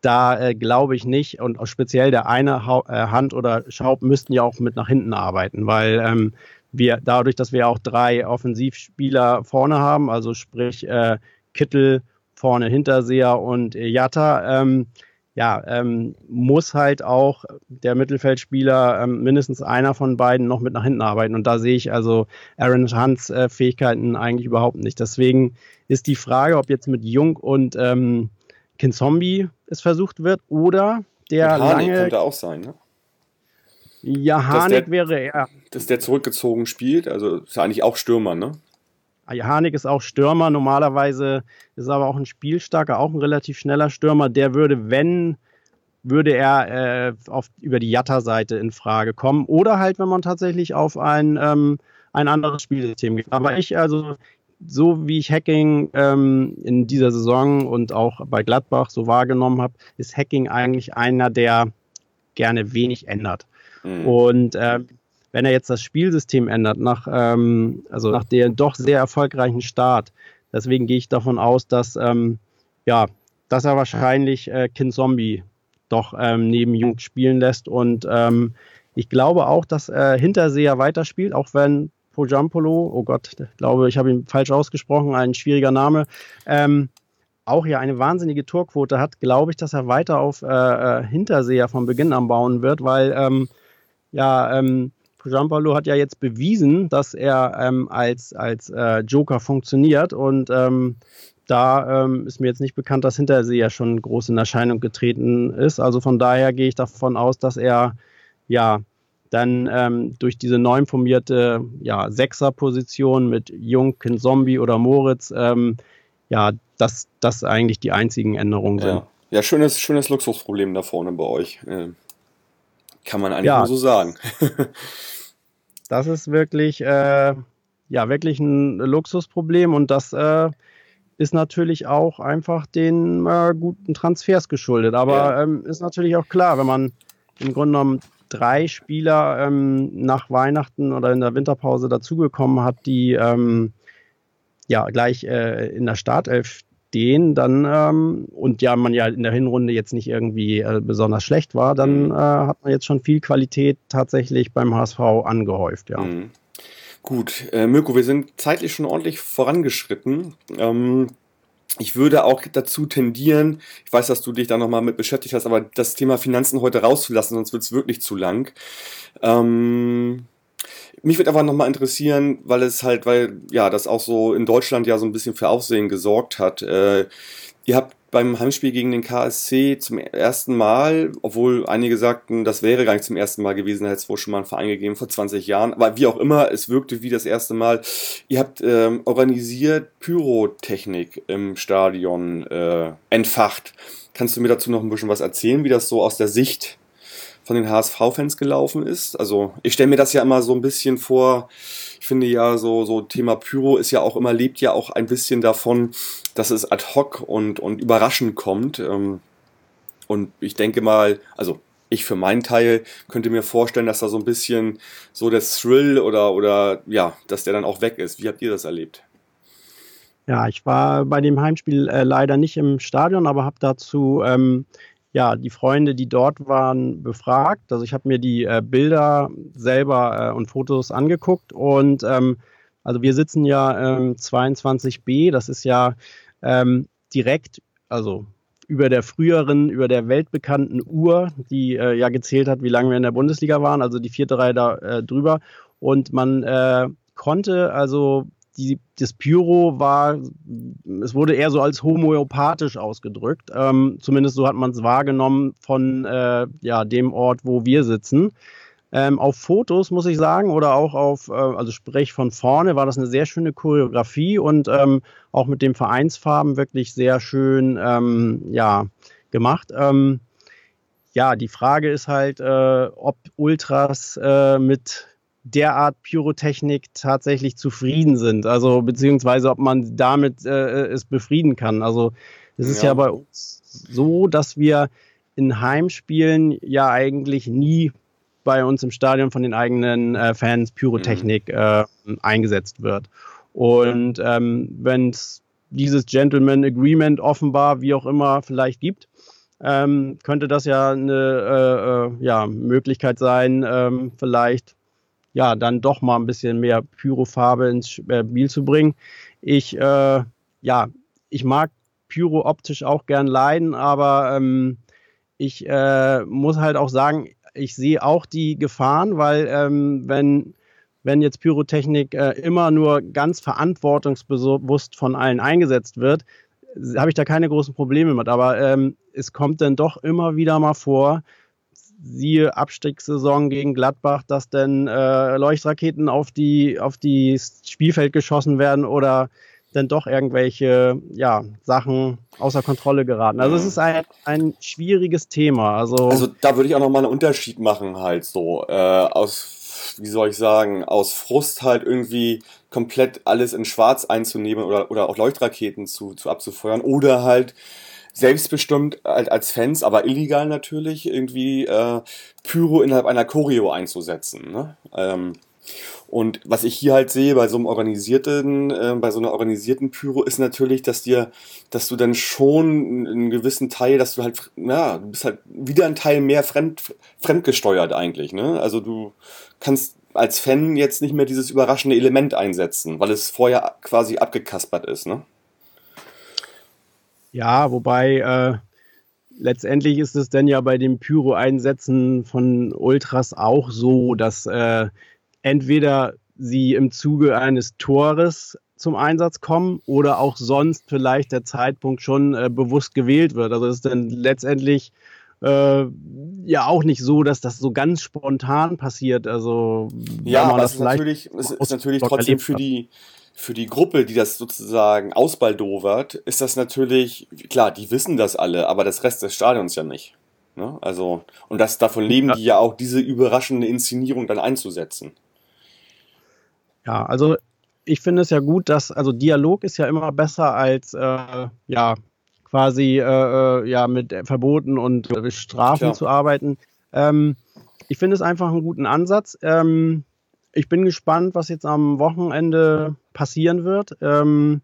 da äh, glaube ich nicht und speziell der eine ha äh, Hand oder Schaub müssten ja auch mit nach hinten arbeiten, weil ähm, wir dadurch, dass wir auch drei Offensivspieler vorne haben, also sprich äh, Kittel, vorne Hinterseher und Jatta, ähm, ja, ähm, muss halt auch der Mittelfeldspieler ähm, mindestens einer von beiden noch mit nach hinten arbeiten. Und da sehe ich also Aaron Hunts äh, Fähigkeiten eigentlich überhaupt nicht. Deswegen ist die Frage, ob jetzt mit Jung und ähm, Kinzombie es versucht wird oder der lange. könnte auch sein, ne? Ja, Harnik wäre er. Dass der zurückgezogen spielt, also ist ja eigentlich auch Stürmer, ne? Harnik ist auch Stürmer, normalerweise ist aber auch ein spielstarker, auch ein relativ schneller Stürmer. Der würde, wenn, würde er äh, auf, über die Jatta-Seite in Frage kommen. Oder halt, wenn man tatsächlich auf ein, ähm, ein anderes Spielsystem geht. Aber ich, also, so wie ich Hacking ähm, in dieser Saison und auch bei Gladbach so wahrgenommen habe, ist Hacking eigentlich einer, der gerne wenig ändert. Mhm. Und äh, wenn er jetzt das Spielsystem ändert, nach, ähm, also nach dem doch sehr erfolgreichen Start, deswegen gehe ich davon aus, dass, ähm, ja, dass er wahrscheinlich äh, Kind Zombie doch ähm, neben Jung spielen lässt. Und ähm, ich glaube auch, dass äh, Hinterseher weiterspielt, auch wenn Pojampolo, oh Gott, glaube, ich habe ihn falsch ausgesprochen, ein schwieriger Name, ähm, auch ja eine wahnsinnige Torquote hat, glaube ich, dass er weiter auf äh, äh Hinterseher von Beginn an bauen wird, weil ähm, ja, ähm, Gianpaolo hat ja jetzt bewiesen, dass er ähm, als, als äh, Joker funktioniert und ähm, da ähm, ist mir jetzt nicht bekannt, dass Hintersee ja schon groß in Erscheinung getreten ist. Also von daher gehe ich davon aus, dass er ja dann ähm, durch diese neu formierte ja, Sechser-Position mit Jung, Zombie oder Moritz, ähm, ja, dass das eigentlich die einzigen Änderungen sind. Ja, ja schönes, schönes Luxusproblem da vorne bei euch. Äh, kann man eigentlich ja. nur so sagen. Das ist wirklich, äh, ja, wirklich ein Luxusproblem und das äh, ist natürlich auch einfach den äh, guten Transfers geschuldet. Aber ähm, ist natürlich auch klar, wenn man im Grunde genommen drei Spieler ähm, nach Weihnachten oder in der Winterpause dazugekommen hat, die ähm, ja gleich äh, in der Startelf stehen, dann ähm, und ja, man ja in der Hinrunde jetzt nicht irgendwie äh, besonders schlecht war, dann mhm. äh, hat man jetzt schon viel Qualität tatsächlich beim HSV angehäuft, ja. Mhm. Gut, äh, Mirko, wir sind zeitlich schon ordentlich vorangeschritten. Ähm, ich würde auch dazu tendieren, ich weiß, dass du dich da nochmal mit beschäftigt hast, aber das Thema Finanzen heute rauszulassen, sonst wird es wirklich zu lang. Ähm, mich würde aber nochmal interessieren, weil es halt, weil ja, das auch so in Deutschland ja so ein bisschen für Aufsehen gesorgt hat. Äh, ihr habt beim Heimspiel gegen den KSC zum ersten Mal, obwohl einige sagten, das wäre gar nicht zum ersten Mal gewesen, hätte es wohl schon mal einen Verein gegeben vor 20 Jahren, aber wie auch immer, es wirkte wie das erste Mal. Ihr habt ähm, organisiert Pyrotechnik im Stadion äh, entfacht. Kannst du mir dazu noch ein bisschen was erzählen, wie das so aus der Sicht von den HSV-Fans gelaufen ist. Also ich stelle mir das ja immer so ein bisschen vor, ich finde ja so, so Thema Pyro ist ja auch immer, lebt ja auch ein bisschen davon, dass es ad hoc und, und überraschend kommt. Ähm, und ich denke mal, also ich für meinen Teil könnte mir vorstellen, dass da so ein bisschen so der Thrill oder, oder ja, dass der dann auch weg ist. Wie habt ihr das erlebt? Ja, ich war bei dem Heimspiel äh, leider nicht im Stadion, aber habe dazu ähm, ja, die Freunde, die dort waren, befragt. Also ich habe mir die äh, Bilder selber äh, und Fotos angeguckt und ähm, also wir sitzen ja ähm, 22b, das ist ja ähm, direkt, also über der früheren, über der weltbekannten Uhr, die äh, ja gezählt hat, wie lange wir in der Bundesliga waren, also die vierte Reihe da äh, drüber. Und man äh, konnte also die, das Pyro war, es wurde eher so als homöopathisch ausgedrückt. Ähm, zumindest so hat man es wahrgenommen von äh, ja, dem Ort, wo wir sitzen. Ähm, auf Fotos muss ich sagen, oder auch auf, äh, also sprich von vorne, war das eine sehr schöne Choreografie und ähm, auch mit den Vereinsfarben wirklich sehr schön ähm, ja, gemacht. Ähm, ja, die Frage ist halt, äh, ob Ultras äh, mit derart Pyrotechnik tatsächlich zufrieden sind. Also beziehungsweise ob man damit äh, es befrieden kann. Also es ist ja. ja bei uns so, dass wir in Heimspielen ja eigentlich nie bei uns im Stadion von den eigenen äh, Fans Pyrotechnik mhm. äh, eingesetzt wird. Und ähm, wenn es dieses Gentleman Agreement offenbar, wie auch immer, vielleicht gibt, ähm, könnte das ja eine äh, äh, ja, Möglichkeit sein, ähm, vielleicht ja dann doch mal ein bisschen mehr Pyrofarbe ins äh, Spiel zu bringen. Ich äh, ja, ich mag Pyro optisch auch gern leiden, aber ähm, ich äh, muss halt auch sagen, ich sehe auch die Gefahren, weil ähm, wenn wenn jetzt Pyrotechnik äh, immer nur ganz verantwortungsbewusst von allen eingesetzt wird, habe ich da keine großen Probleme mit. Aber ähm, es kommt dann doch immer wieder mal vor, siehe Abstiegssaison gegen Gladbach, dass dann äh, Leuchtraketen auf die auf die Spielfeld geschossen werden oder dann doch irgendwelche ja, Sachen außer Kontrolle geraten. Also es ist ein, ein schwieriges Thema. Also, also da würde ich auch nochmal einen Unterschied machen, halt so. Äh, aus, wie soll ich sagen, aus Frust halt irgendwie komplett alles in Schwarz einzunehmen oder, oder auch Leuchtraketen zu, zu abzufeuern oder halt selbstbestimmt als Fans, aber illegal natürlich, irgendwie äh, Pyro innerhalb einer Choreo einzusetzen. Ne? Ähm, und was ich hier halt sehe bei so einem organisierten, äh, bei so einer organisierten Pyro ist natürlich, dass dir, dass du dann schon einen gewissen Teil, dass du halt, ja, du bist halt wieder ein Teil mehr fremd, fremdgesteuert eigentlich, ne? Also du kannst als Fan jetzt nicht mehr dieses überraschende Element einsetzen, weil es vorher quasi abgekaspert ist, ne? Ja, wobei äh, letztendlich ist es dann ja bei dem Pyro-Einsätzen von Ultras auch so, dass äh, entweder sie im Zuge eines Tores zum Einsatz kommen oder auch sonst vielleicht der Zeitpunkt schon äh, bewusst gewählt wird. Also es ist dann letztendlich äh, ja auch nicht so, dass das so ganz spontan passiert. Also ja, aber das ist natürlich, es ist natürlich trotzdem für die für die Gruppe, die das sozusagen ausbaldowert, ist das natürlich klar. Die wissen das alle, aber das Rest des Stadions ja nicht. Ne? Also und das davon leben ja. die ja auch diese überraschende Inszenierung dann einzusetzen. Ja, also ich finde es ja gut, dass, also Dialog ist ja immer besser als, äh, ja, quasi, äh, äh ja, mit Verboten und Strafen Klar. zu arbeiten. Ähm, ich finde es einfach einen guten Ansatz. Ähm, ich bin gespannt, was jetzt am Wochenende passieren wird. Ähm,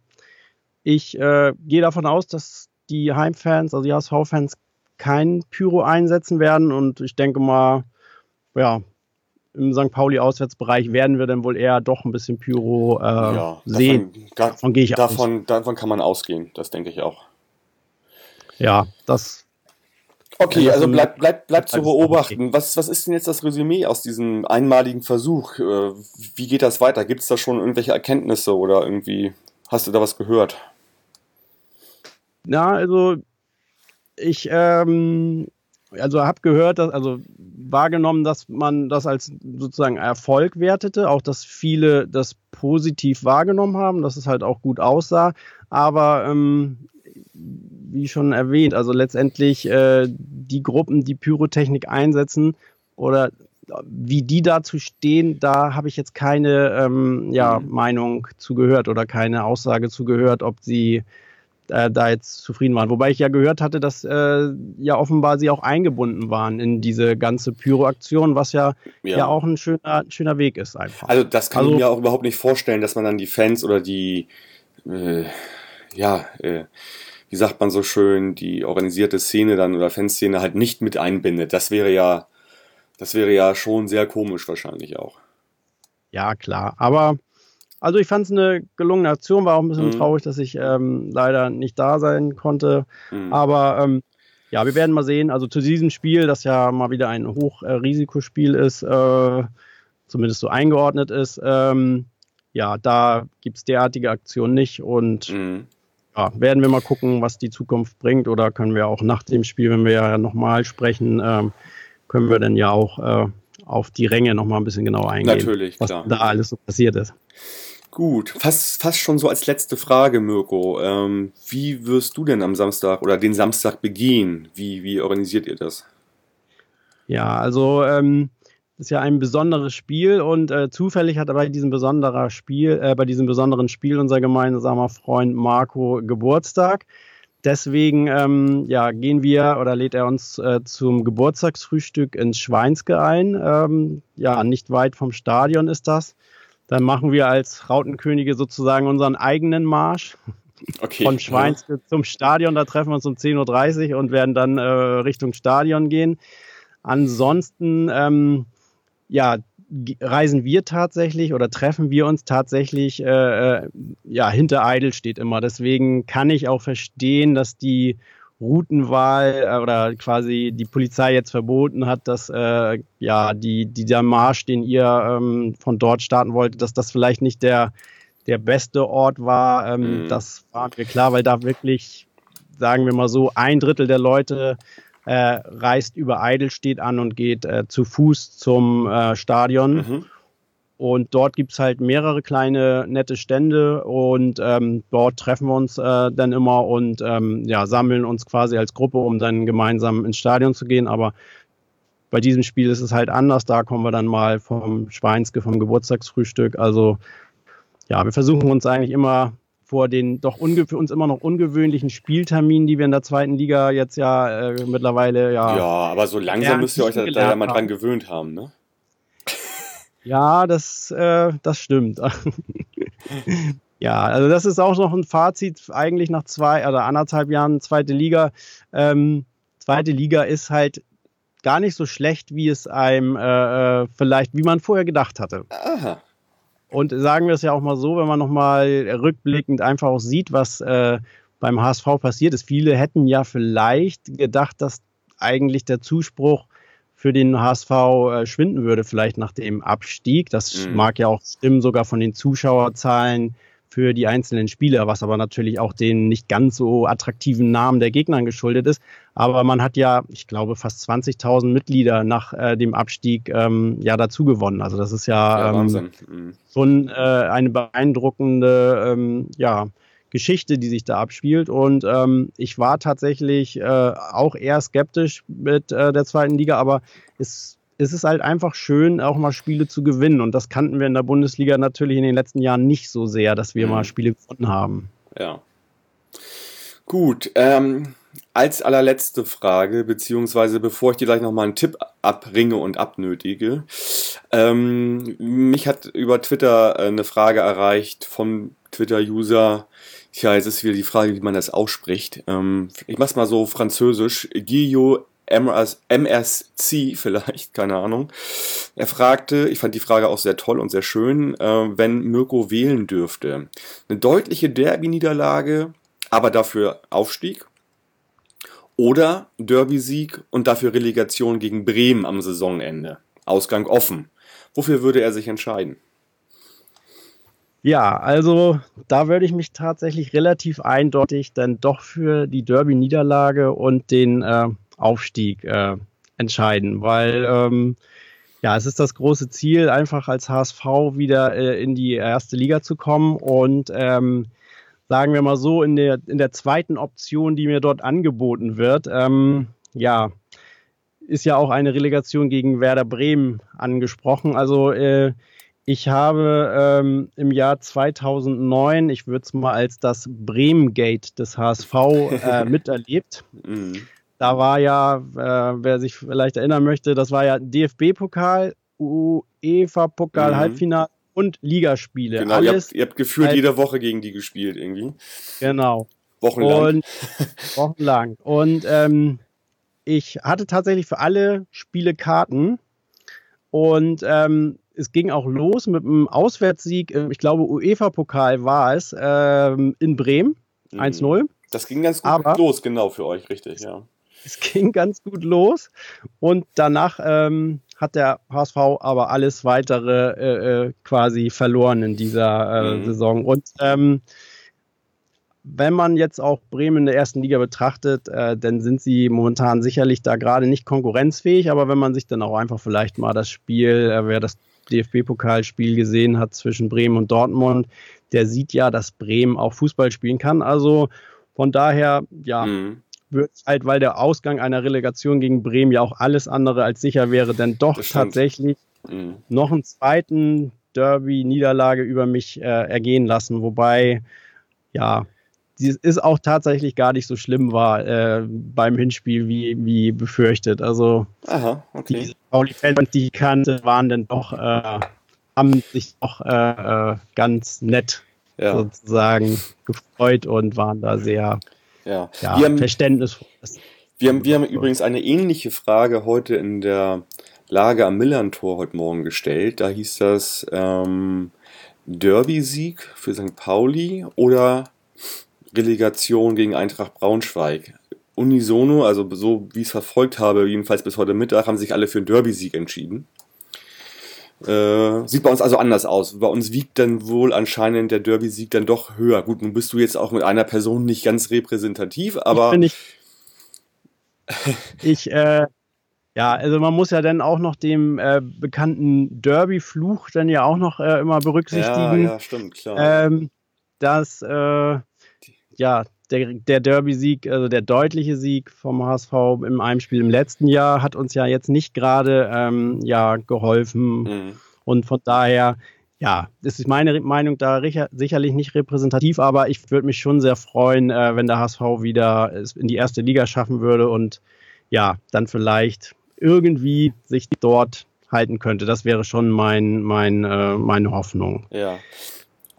ich äh, gehe davon aus, dass die Heimfans, also die HSV-Fans, kein Pyro einsetzen werden und ich denke mal, ja, im St. Pauli-Auswärtsbereich werden wir dann wohl eher doch ein bisschen Pyro äh, ja, sehen. Davon, da, davon davon. Davon kann man ausgehen, das denke ich auch. Ja, das. Okay, also bleibt bleib, bleib zu beobachten. Was, was ist denn jetzt das Resümee aus diesem einmaligen Versuch? Äh, wie geht das weiter? Gibt es da schon irgendwelche Erkenntnisse oder irgendwie hast du da was gehört? Ja, also ich ähm, also habe gehört, dass, also wahrgenommen, dass man das als sozusagen Erfolg wertete, auch dass viele das positiv wahrgenommen haben, dass es halt auch gut aussah. Aber ähm, wie schon erwähnt, also letztendlich äh, die Gruppen, die Pyrotechnik einsetzen oder wie die dazu stehen, da habe ich jetzt keine ähm, ja, mhm. Meinung zugehört oder keine Aussage zugehört, ob sie äh, da jetzt zufrieden waren. Wobei ich ja gehört hatte, dass äh, ja offenbar sie auch eingebunden waren in diese ganze Pyro-Aktion, was ja, ja, ja. auch ein schöner, schöner Weg ist einfach. Also das kann also, ich mir auch überhaupt nicht vorstellen, dass man dann die Fans oder die, äh, ja, äh, wie sagt man so schön, die organisierte Szene dann oder Fanszene halt nicht mit einbindet. Das wäre ja, das wäre ja schon sehr komisch wahrscheinlich auch. Ja, klar. Aber also ich fand es eine gelungene Aktion, war auch ein bisschen mhm. traurig, dass ich ähm, leider nicht da sein konnte. Mhm. Aber ähm, ja, wir werden mal sehen. Also zu diesem Spiel, das ja mal wieder ein Hochrisikospiel äh, ist, äh, zumindest so eingeordnet ist, ähm, ja, da gibt es derartige Aktionen nicht. Und mhm. Ja, werden wir mal gucken, was die Zukunft bringt. Oder können wir auch nach dem Spiel, wenn wir ja nochmal sprechen, ähm, können wir dann ja auch äh, auf die Ränge nochmal ein bisschen genauer eingehen. Natürlich, was klar. da alles so passiert ist. Gut, fast, fast schon so als letzte Frage, Mirko. Ähm, wie wirst du denn am Samstag oder den Samstag begehen? Wie, wie organisiert ihr das? Ja, also ähm, ist ja ein besonderes Spiel und äh, zufällig hat bei diesem besonderen Spiel, äh, bei diesem besonderen Spiel unser gemeinsamer Freund Marco Geburtstag. deswegen ähm, ja, gehen wir oder lädt er uns äh, zum Geburtstagsfrühstück ins Schweinske ein. Ähm, ja, nicht weit vom Stadion ist das. Dann machen wir als Rautenkönige sozusagen unseren eigenen Marsch. Okay, von Schweinske ja. zum Stadion, da treffen wir uns um 10.30 Uhr und werden dann äh, Richtung Stadion gehen. Ansonsten, ähm, ja, reisen wir tatsächlich oder treffen wir uns tatsächlich, äh, äh, ja, hinter Eidel steht immer. Deswegen kann ich auch verstehen, dass die Routenwahl äh, oder quasi die Polizei jetzt verboten hat, dass äh, ja die, die der Marsch, den ihr ähm, von dort starten wolltet, dass das vielleicht nicht der der beste Ort war. Ähm, mhm. Das war mir klar, weil da wirklich, sagen wir mal so, ein Drittel der Leute äh, reist über Eidelstedt an und geht äh, zu Fuß zum äh, Stadion. Mhm. Und dort gibt es halt mehrere kleine nette Stände und ähm, dort treffen wir uns äh, dann immer und ähm, ja, sammeln uns quasi als Gruppe, um dann gemeinsam ins Stadion zu gehen. Aber bei diesem Spiel ist es halt anders. Da kommen wir dann mal vom Schweinske, vom Geburtstagsfrühstück. Also ja, wir versuchen uns eigentlich immer vor den doch für uns immer noch ungewöhnlichen Spielterminen, die wir in der zweiten Liga jetzt ja äh, mittlerweile ja. Ja, aber so langsam müsst ihr euch da, da ja mal dran gewöhnt haben, ne? Ja, das, äh, das stimmt. ja, also das ist auch noch ein Fazit eigentlich nach zwei oder anderthalb Jahren zweite Liga. Ähm, zweite Liga ist halt gar nicht so schlecht, wie es einem äh, äh vielleicht, wie man vorher gedacht hatte. Aha. Und sagen wir es ja auch mal so, wenn man nochmal rückblickend einfach auch sieht, was äh, beim HSV passiert ist. Viele hätten ja vielleicht gedacht, dass eigentlich der Zuspruch für den HSV äh, schwinden würde, vielleicht nach dem Abstieg. Das mhm. mag ja auch stimmen, sogar von den Zuschauerzahlen für die einzelnen Spieler, was aber natürlich auch den nicht ganz so attraktiven Namen der Gegnern geschuldet ist. Aber man hat ja, ich glaube, fast 20.000 Mitglieder nach äh, dem Abstieg ähm, ja dazu gewonnen. Also das ist ja, ja ähm, mhm. schon äh, eine beeindruckende ähm, ja, Geschichte, die sich da abspielt. Und ähm, ich war tatsächlich äh, auch eher skeptisch mit äh, der zweiten Liga, aber es es ist halt einfach schön, auch mal Spiele zu gewinnen. Und das kannten wir in der Bundesliga natürlich in den letzten Jahren nicht so sehr, dass wir mhm. mal Spiele gewonnen haben. Ja. Gut, ähm, als allerletzte Frage, beziehungsweise bevor ich dir gleich nochmal einen Tipp abringe und abnötige, ähm, mich hat über Twitter äh, eine Frage erreicht vom Twitter-User. Tja, jetzt ist wieder die Frage, wie man das ausspricht. Ähm, ich mach's mal so französisch. Guillaume MSC vielleicht, keine Ahnung. Er fragte, ich fand die Frage auch sehr toll und sehr schön, äh, wenn Mirko wählen dürfte. Eine deutliche Derby-Niederlage, aber dafür Aufstieg. Oder Derby-Sieg und dafür Relegation gegen Bremen am Saisonende. Ausgang offen. Wofür würde er sich entscheiden? Ja, also da würde ich mich tatsächlich relativ eindeutig dann doch für die Derby-Niederlage und den äh, Aufstieg äh, entscheiden, weil ähm, ja, es ist das große Ziel, einfach als HSV wieder äh, in die erste Liga zu kommen und ähm, sagen wir mal so, in der, in der zweiten Option, die mir dort angeboten wird, ähm, ja, ist ja auch eine Relegation gegen Werder Bremen angesprochen. Also äh, ich habe ähm, im Jahr 2009, ich würde es mal als das Bremen-Gate des HSV äh, miterlebt. Mhm. Da war ja, äh, wer sich vielleicht erinnern möchte, das war ja DFB-Pokal, UEFA-Pokal, mhm. Halbfinale und Ligaspiele. Genau, ihr habt, ihr habt gefühlt halt, jede Woche gegen die gespielt irgendwie. Genau. Wochenlang. Und, wochenlang. Und ähm, ich hatte tatsächlich für alle Spiele Karten. Und ähm, es ging auch los mit einem Auswärtssieg, ich glaube UEFA-Pokal war es, ähm, in Bremen, mhm. 1-0. Das ging ganz gut Aber, los, genau, für euch, richtig, ja es ging ganz gut los und danach ähm, hat der HSV aber alles weitere äh, äh, quasi verloren in dieser äh, mhm. Saison. Und ähm, wenn man jetzt auch Bremen in der ersten Liga betrachtet, äh, dann sind sie momentan sicherlich da gerade nicht konkurrenzfähig. Aber wenn man sich dann auch einfach vielleicht mal das Spiel, äh, wer das DFB-Pokalspiel gesehen hat zwischen Bremen und Dortmund, der sieht ja, dass Bremen auch Fußball spielen kann. Also von daher, ja, mhm wird halt, weil der Ausgang einer Relegation gegen Bremen ja auch alles andere als sicher wäre, denn doch tatsächlich mhm. noch einen zweiten Derby-Niederlage über mich äh, ergehen lassen. Wobei, ja, die ist auch tatsächlich gar nicht so schlimm war äh, beim Hinspiel wie, wie befürchtet. Also Aha, okay. die Pauli-Fans, die kannte, waren dann doch, äh, haben sich doch äh, äh, ganz nett Ja, sozusagen gefreut und waren da sehr ja. ja, Wir haben, wir haben, wir haben übrigens eine ähnliche Frage heute in der Lage am Millern-Tor heute Morgen gestellt. Da hieß das ähm, Derby-Sieg für St. Pauli oder Relegation gegen Eintracht Braunschweig. Unisono, also so wie ich es verfolgt habe, jedenfalls bis heute Mittag, haben sich alle für einen Derby-Sieg entschieden. Äh, sieht bei uns also anders aus. Bei uns wiegt dann wohl anscheinend der Derby-Sieg dann doch höher. Gut, nun bist du jetzt auch mit einer Person nicht ganz repräsentativ, aber ich bin nicht, ich, äh, ja, also man muss ja dann auch noch dem äh, bekannten Derby-Fluch dann ja auch noch äh, immer ja, berücksichtigen. ja, stimmt, klar. ähm, dass äh, ja der, der Derby-Sieg, also der deutliche Sieg vom HSV im Heimspiel im letzten Jahr, hat uns ja jetzt nicht gerade ähm, ja geholfen Mhm. und von daher ja, ist meine Meinung da sicherlich nicht repräsentativ, aber ich würde mich schon sehr freuen, äh, wenn der HSV wieder es in die erste Liga schaffen würde und ja, dann vielleicht irgendwie sich dort halten könnte. Das wäre schon mein, mein, äh, meine Hoffnung. Ja.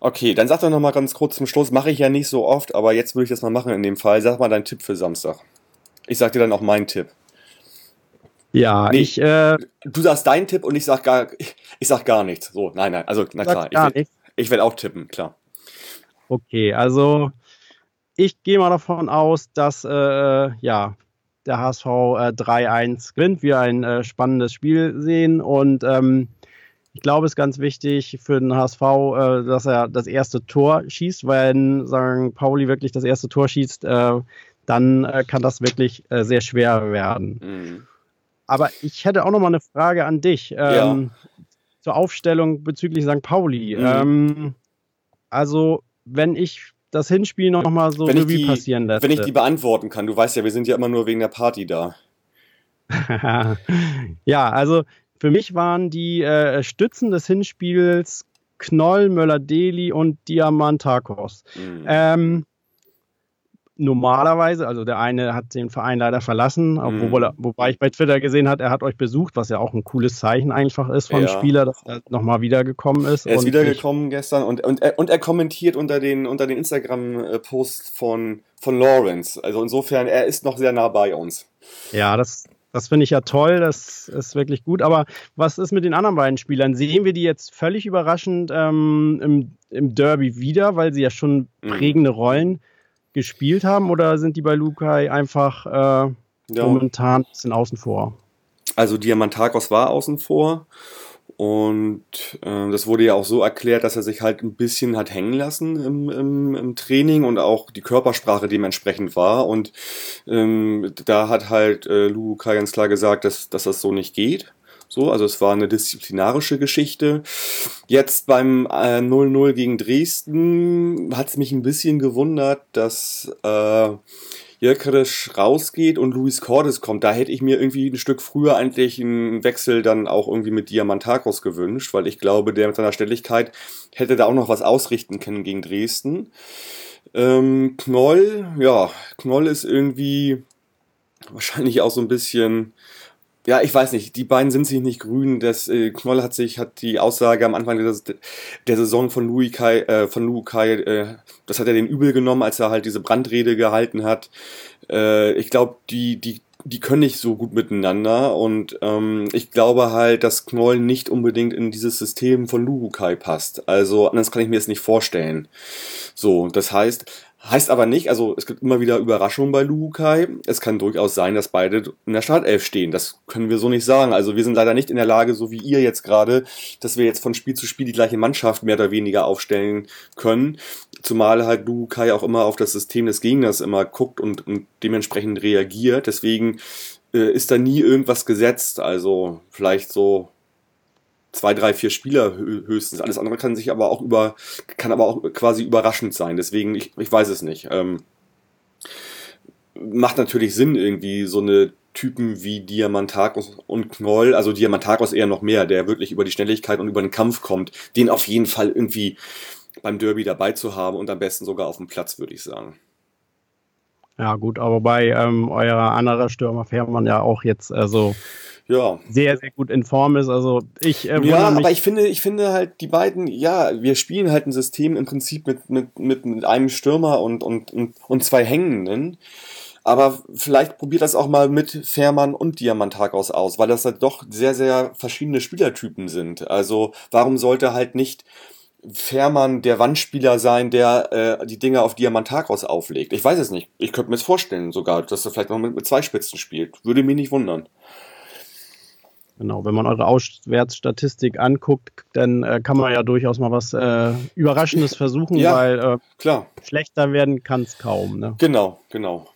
Okay, dann sag doch noch mal ganz kurz zum Schluss, mache ich ja nicht so oft, aber jetzt würde ich das mal machen in dem Fall. Sag mal deinen Tipp für Samstag. Ich sag dir dann auch meinen Tipp. Ja, Nee. ich äh, Du sagst deinen Tipp und ich sag gar, ich sag gar nichts. So, nein, nein, also na klar, ich gar will, ich will auch tippen, klar. Okay, also ich gehe mal davon aus, dass äh, ja, der HSV äh, 3-1 gewinnt, wir ein äh, spannendes Spiel sehen und ähm, ich glaube, es ist ganz wichtig für den HSV, äh, dass er das erste Tor schießt, wenn sagen Pauli wirklich das erste Tor schießt, äh, dann äh, kann das wirklich äh, sehr schwer werden. Mhm. Aber ich hätte auch noch mal eine Frage an dich ähm, zur Aufstellung bezüglich St. Pauli. Mhm. Ähm, also, wenn ich das Hinspiel noch mal so Wenn ich Revue die- passieren lasse. Wenn ich die beantworten kann, du weißt ja, wir sind ja immer nur wegen der Party da. ja, also für mich waren die äh, Stützen des Hinspiels Knoll, Möller-Deli und Diamantakos. Mhm. Ähm, normalerweise, also der eine hat den Verein leider verlassen, Mhm. er, wobei ich bei Twitter gesehen hat, er hat euch besucht, was ja auch ein cooles Zeichen einfach ist vom Ja. Spieler, dass er nochmal wiedergekommen ist. Er ist wiedergekommen gestern und, und, er, und er kommentiert unter den, unter den Instagram-Posts von, von Lawrence. Also insofern, er ist noch sehr nah bei uns. Ja, das, das finde ich ja toll, das ist wirklich gut. Aber was ist mit den anderen beiden Spielern? Sehen wir die jetzt völlig überraschend ähm, im, im Derby wieder, weil sie ja schon Mhm. prägende Rollen gespielt haben, oder sind die bei Lukai einfach äh, Ja. momentan ein bisschen außen vor? Also Diamantakos war außen vor und äh, das wurde ja auch so erklärt, dass er sich halt ein bisschen hat hängen lassen im, im, im Training und auch die Körpersprache dementsprechend war und ähm, da hat halt äh, Lu Kai ganz klar gesagt, dass, dass das so nicht geht. So, also es war eine disziplinarische Geschichte. Jetzt beim äh, 0-0 gegen Dresden hat es mich ein bisschen gewundert, dass äh, Jökeres rausgeht und Luis Cordes kommt. Da hätte ich mir irgendwie ein Stück früher eigentlich einen Wechsel dann auch irgendwie mit Diamantakos gewünscht, weil ich glaube, der mit seiner Stelligkeit hätte da auch noch was ausrichten können gegen Dresden. Ähm, Knoll, ja, Knoll ist irgendwie wahrscheinlich auch so ein bisschen, ja, ich weiß nicht, die beiden sind sich nicht grün. Das äh, Knoll hat sich, hat die Aussage am Anfang der, der Saison von Louis Kai, äh, von Lu Kai, äh, das hat er den übel genommen, als er halt diese Brandrede gehalten hat. Äh, ich glaube, die, die, die können nicht so gut miteinander und ähm, ich glaube halt, dass Knoll nicht unbedingt in dieses System von Lugukai passt. Also anders kann ich mir das nicht vorstellen. So, das heißt, heißt aber nicht, also es gibt immer wieder Überraschungen bei Lugukai. Es kann durchaus sein, dass beide in der Startelf stehen. Das können wir so nicht sagen. Also wir sind leider nicht in der Lage, so wie ihr jetzt gerade, dass wir jetzt von Spiel zu Spiel die gleiche Mannschaft mehr oder weniger aufstellen können. Zumal halt Lugukai auch immer auf das System des Gegners immer guckt und, und dementsprechend reagiert. Deswegen äh, ist da nie irgendwas gesetzt. Also vielleicht so zwei, drei, vier Spieler hö- höchstens. Alles andere kann sich aber auch über, kann aber auch quasi überraschend sein. Deswegen, ich, ich weiß es nicht. Ähm, macht natürlich Sinn, irgendwie so eine Typen wie Diamantakos und Knoll, also Diamantakos eher noch mehr, der wirklich über die Schnelligkeit und über den Kampf kommt, den auf jeden Fall irgendwie beim Derby dabei zu haben und am besten sogar auf dem Platz, würde ich sagen. Ja, gut, aber bei ähm, eurer anderen Stürmer Fährmann ja auch jetzt also ja. sehr, sehr gut in Form ist. Also ich äh, Ja, aber ich finde, ich finde halt, die beiden, ja, wir spielen halt ein System im Prinzip mit, mit, mit, mit einem Stürmer und, und, und, und zwei Hängenden. Aber vielleicht probiert das auch mal mit Fährmann und Diamantagos aus, weil das halt doch sehr, sehr verschiedene Spielertypen sind. Also warum sollte halt nicht Fährmann der Wandspieler sein, der äh, die Dinge auf Diamantagos auflegt? Ich weiß es nicht. Ich könnte mir es vorstellen sogar, dass er vielleicht noch mit, mit zwei Spitzen spielt. Würde mich nicht wundern. Genau, wenn man eure Auswärtsstatistik anguckt, dann äh, kann man ja durchaus mal was äh, Überraschendes versuchen, ja, weil äh, klar. schlechter werden kann es kaum. Ne? Genau, genau.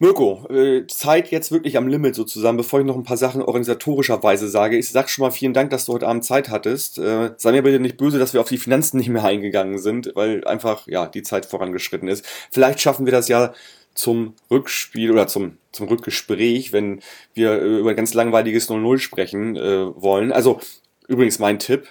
Mirko, äh, Zeit jetzt wirklich am Limit sozusagen, bevor ich noch ein paar Sachen organisatorischerweise sage. Ich sag schon mal vielen Dank, dass du heute Abend Zeit hattest. Äh, sei mir bitte nicht böse, dass wir auf die Finanzen nicht mehr eingegangen sind, weil einfach ja die Zeit vorangeschritten ist. Vielleicht schaffen wir das ja zum Rückspiel oder zum, zum Rückgespräch, wenn wir äh, über ein ganz langweiliges 0-0 sprechen äh, wollen. Also Übrigens mein Tipp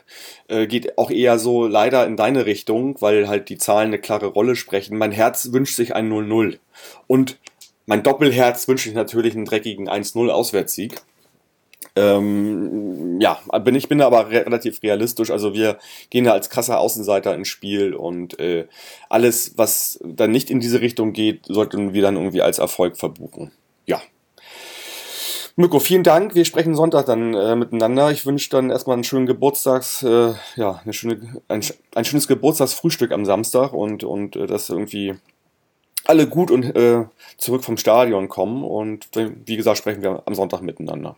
äh, geht auch eher so leider in deine Richtung, weil halt die Zahlen eine klare Rolle sprechen. Mein Herz wünscht sich ein 0-0. Und mein Doppelherz wünsche ich natürlich einen dreckigen 1-0 Auswärtssieg. Ähm, ja, bin, ich bin aber re relativ realistisch. Also wir gehen da als krasser Außenseiter ins Spiel und äh, alles, was dann nicht in diese Richtung geht, sollten wir dann irgendwie als Erfolg verbuchen. Ja. Mirko, vielen Dank. Wir sprechen Sonntag dann äh, miteinander. Ich wünsche dann erstmal einen schönen Geburtstags, äh, ja, eine schöne, ein, ein schönes Geburtstagsfrühstück am Samstag und, und äh, das irgendwie alle gut und äh, zurück vom Stadion kommen. Und wie gesagt, sprechen wir am Sonntag miteinander.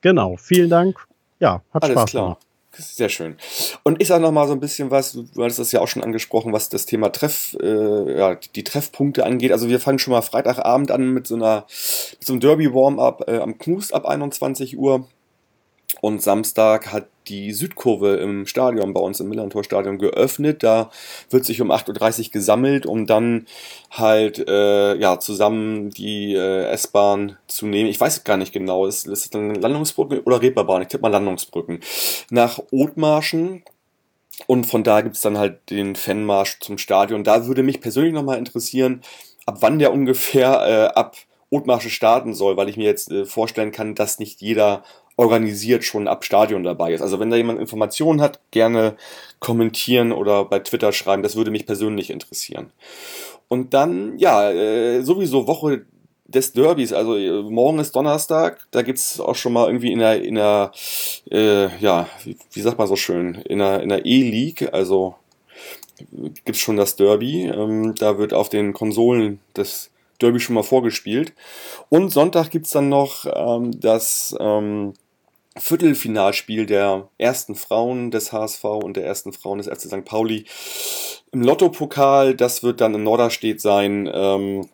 Genau, vielen Dank. Ja, hat Alles Spaß klar. gemacht. Sehr schön. Und ich sage noch mal so ein bisschen was, du hattest das ja auch schon angesprochen, was das Thema Treff, äh, ja, die Treffpunkte angeht. Also wir fangen schon mal Freitagabend an mit so einer, mit so einem Derby-Warm-Up äh, am Knust ab 21 Uhr. Und Samstag hat die Südkurve im Stadion, bei uns im Millantor-Stadion, geöffnet. Da wird sich um 8.30 Uhr gesammelt, um dann halt äh, ja, zusammen die äh, S-Bahn zu nehmen. Ich weiß gar nicht genau, ist, ist es dann Landungsbrücken oder Reeperbahn? Ich tippe mal Landungsbrücken. Nach Othmarschen. Und von da gibt's dann halt den Fanmarsch zum Stadion. Da würde mich persönlich nochmal interessieren, ab wann der ungefähr äh, ab Othmarsche starten soll, weil ich mir jetzt äh, vorstellen kann, dass nicht jeder organisiert schon ab Stadion dabei ist. Also wenn da jemand Informationen hat, gerne kommentieren oder bei Twitter schreiben. Das würde mich persönlich interessieren. Und dann, ja, äh, sowieso Woche des Derbys, also äh, morgen ist Donnerstag, da gibt's auch schon mal irgendwie in der, in der äh, ja, wie, wie sagt man so schön, in der, in der E-League, also gibt's schon das Derby, ähm, da wird auf den Konsolen das Derby schon mal vorgespielt. Und Sonntag gibt's dann noch ähm, das ähm, Viertelfinalspiel der ersten Frauen des HSV und der ersten Frauen des FC St. Pauli im Lottopokal. Das wird dann in Norderstedt sein. Ähm,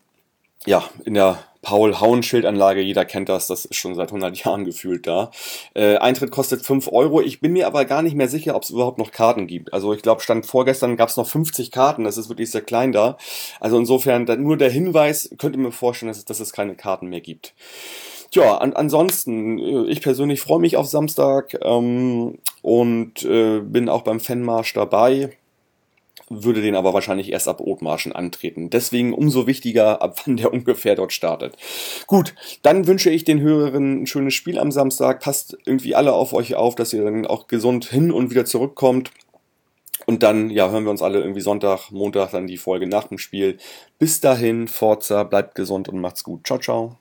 ja, in der Paul-Hauenschild-Anlage, jeder kennt das, das ist schon seit 100 Jahren gefühlt da. Äh, Eintritt kostet 5 Euro. Ich bin mir aber gar nicht mehr sicher, ob es überhaupt noch Karten gibt. Also ich glaube, stand vorgestern gab es noch 50 Karten, das ist wirklich sehr klein da. Also insofern, nur der Hinweis, könnte mir vorstellen, dass, dass es keine Karten mehr gibt. Tja, an, ansonsten, äh, ich persönlich freue mich auf Samstag ähm, und äh, bin auch beim Fanmarsch dabei, würde den aber wahrscheinlich erst ab Othmarschen antreten. Deswegen umso wichtiger, ab wann der ungefähr dort startet. Gut, dann wünsche ich den Hörerinnen ein schönes Spiel am Samstag. Passt irgendwie alle auf euch auf, dass ihr dann auch gesund hin und wieder zurückkommt. Und dann, ja, hören wir uns alle irgendwie Sonntag, Montag dann die Folge nach dem Spiel. Bis dahin, Forza, bleibt gesund und macht's gut. Ciao, ciao.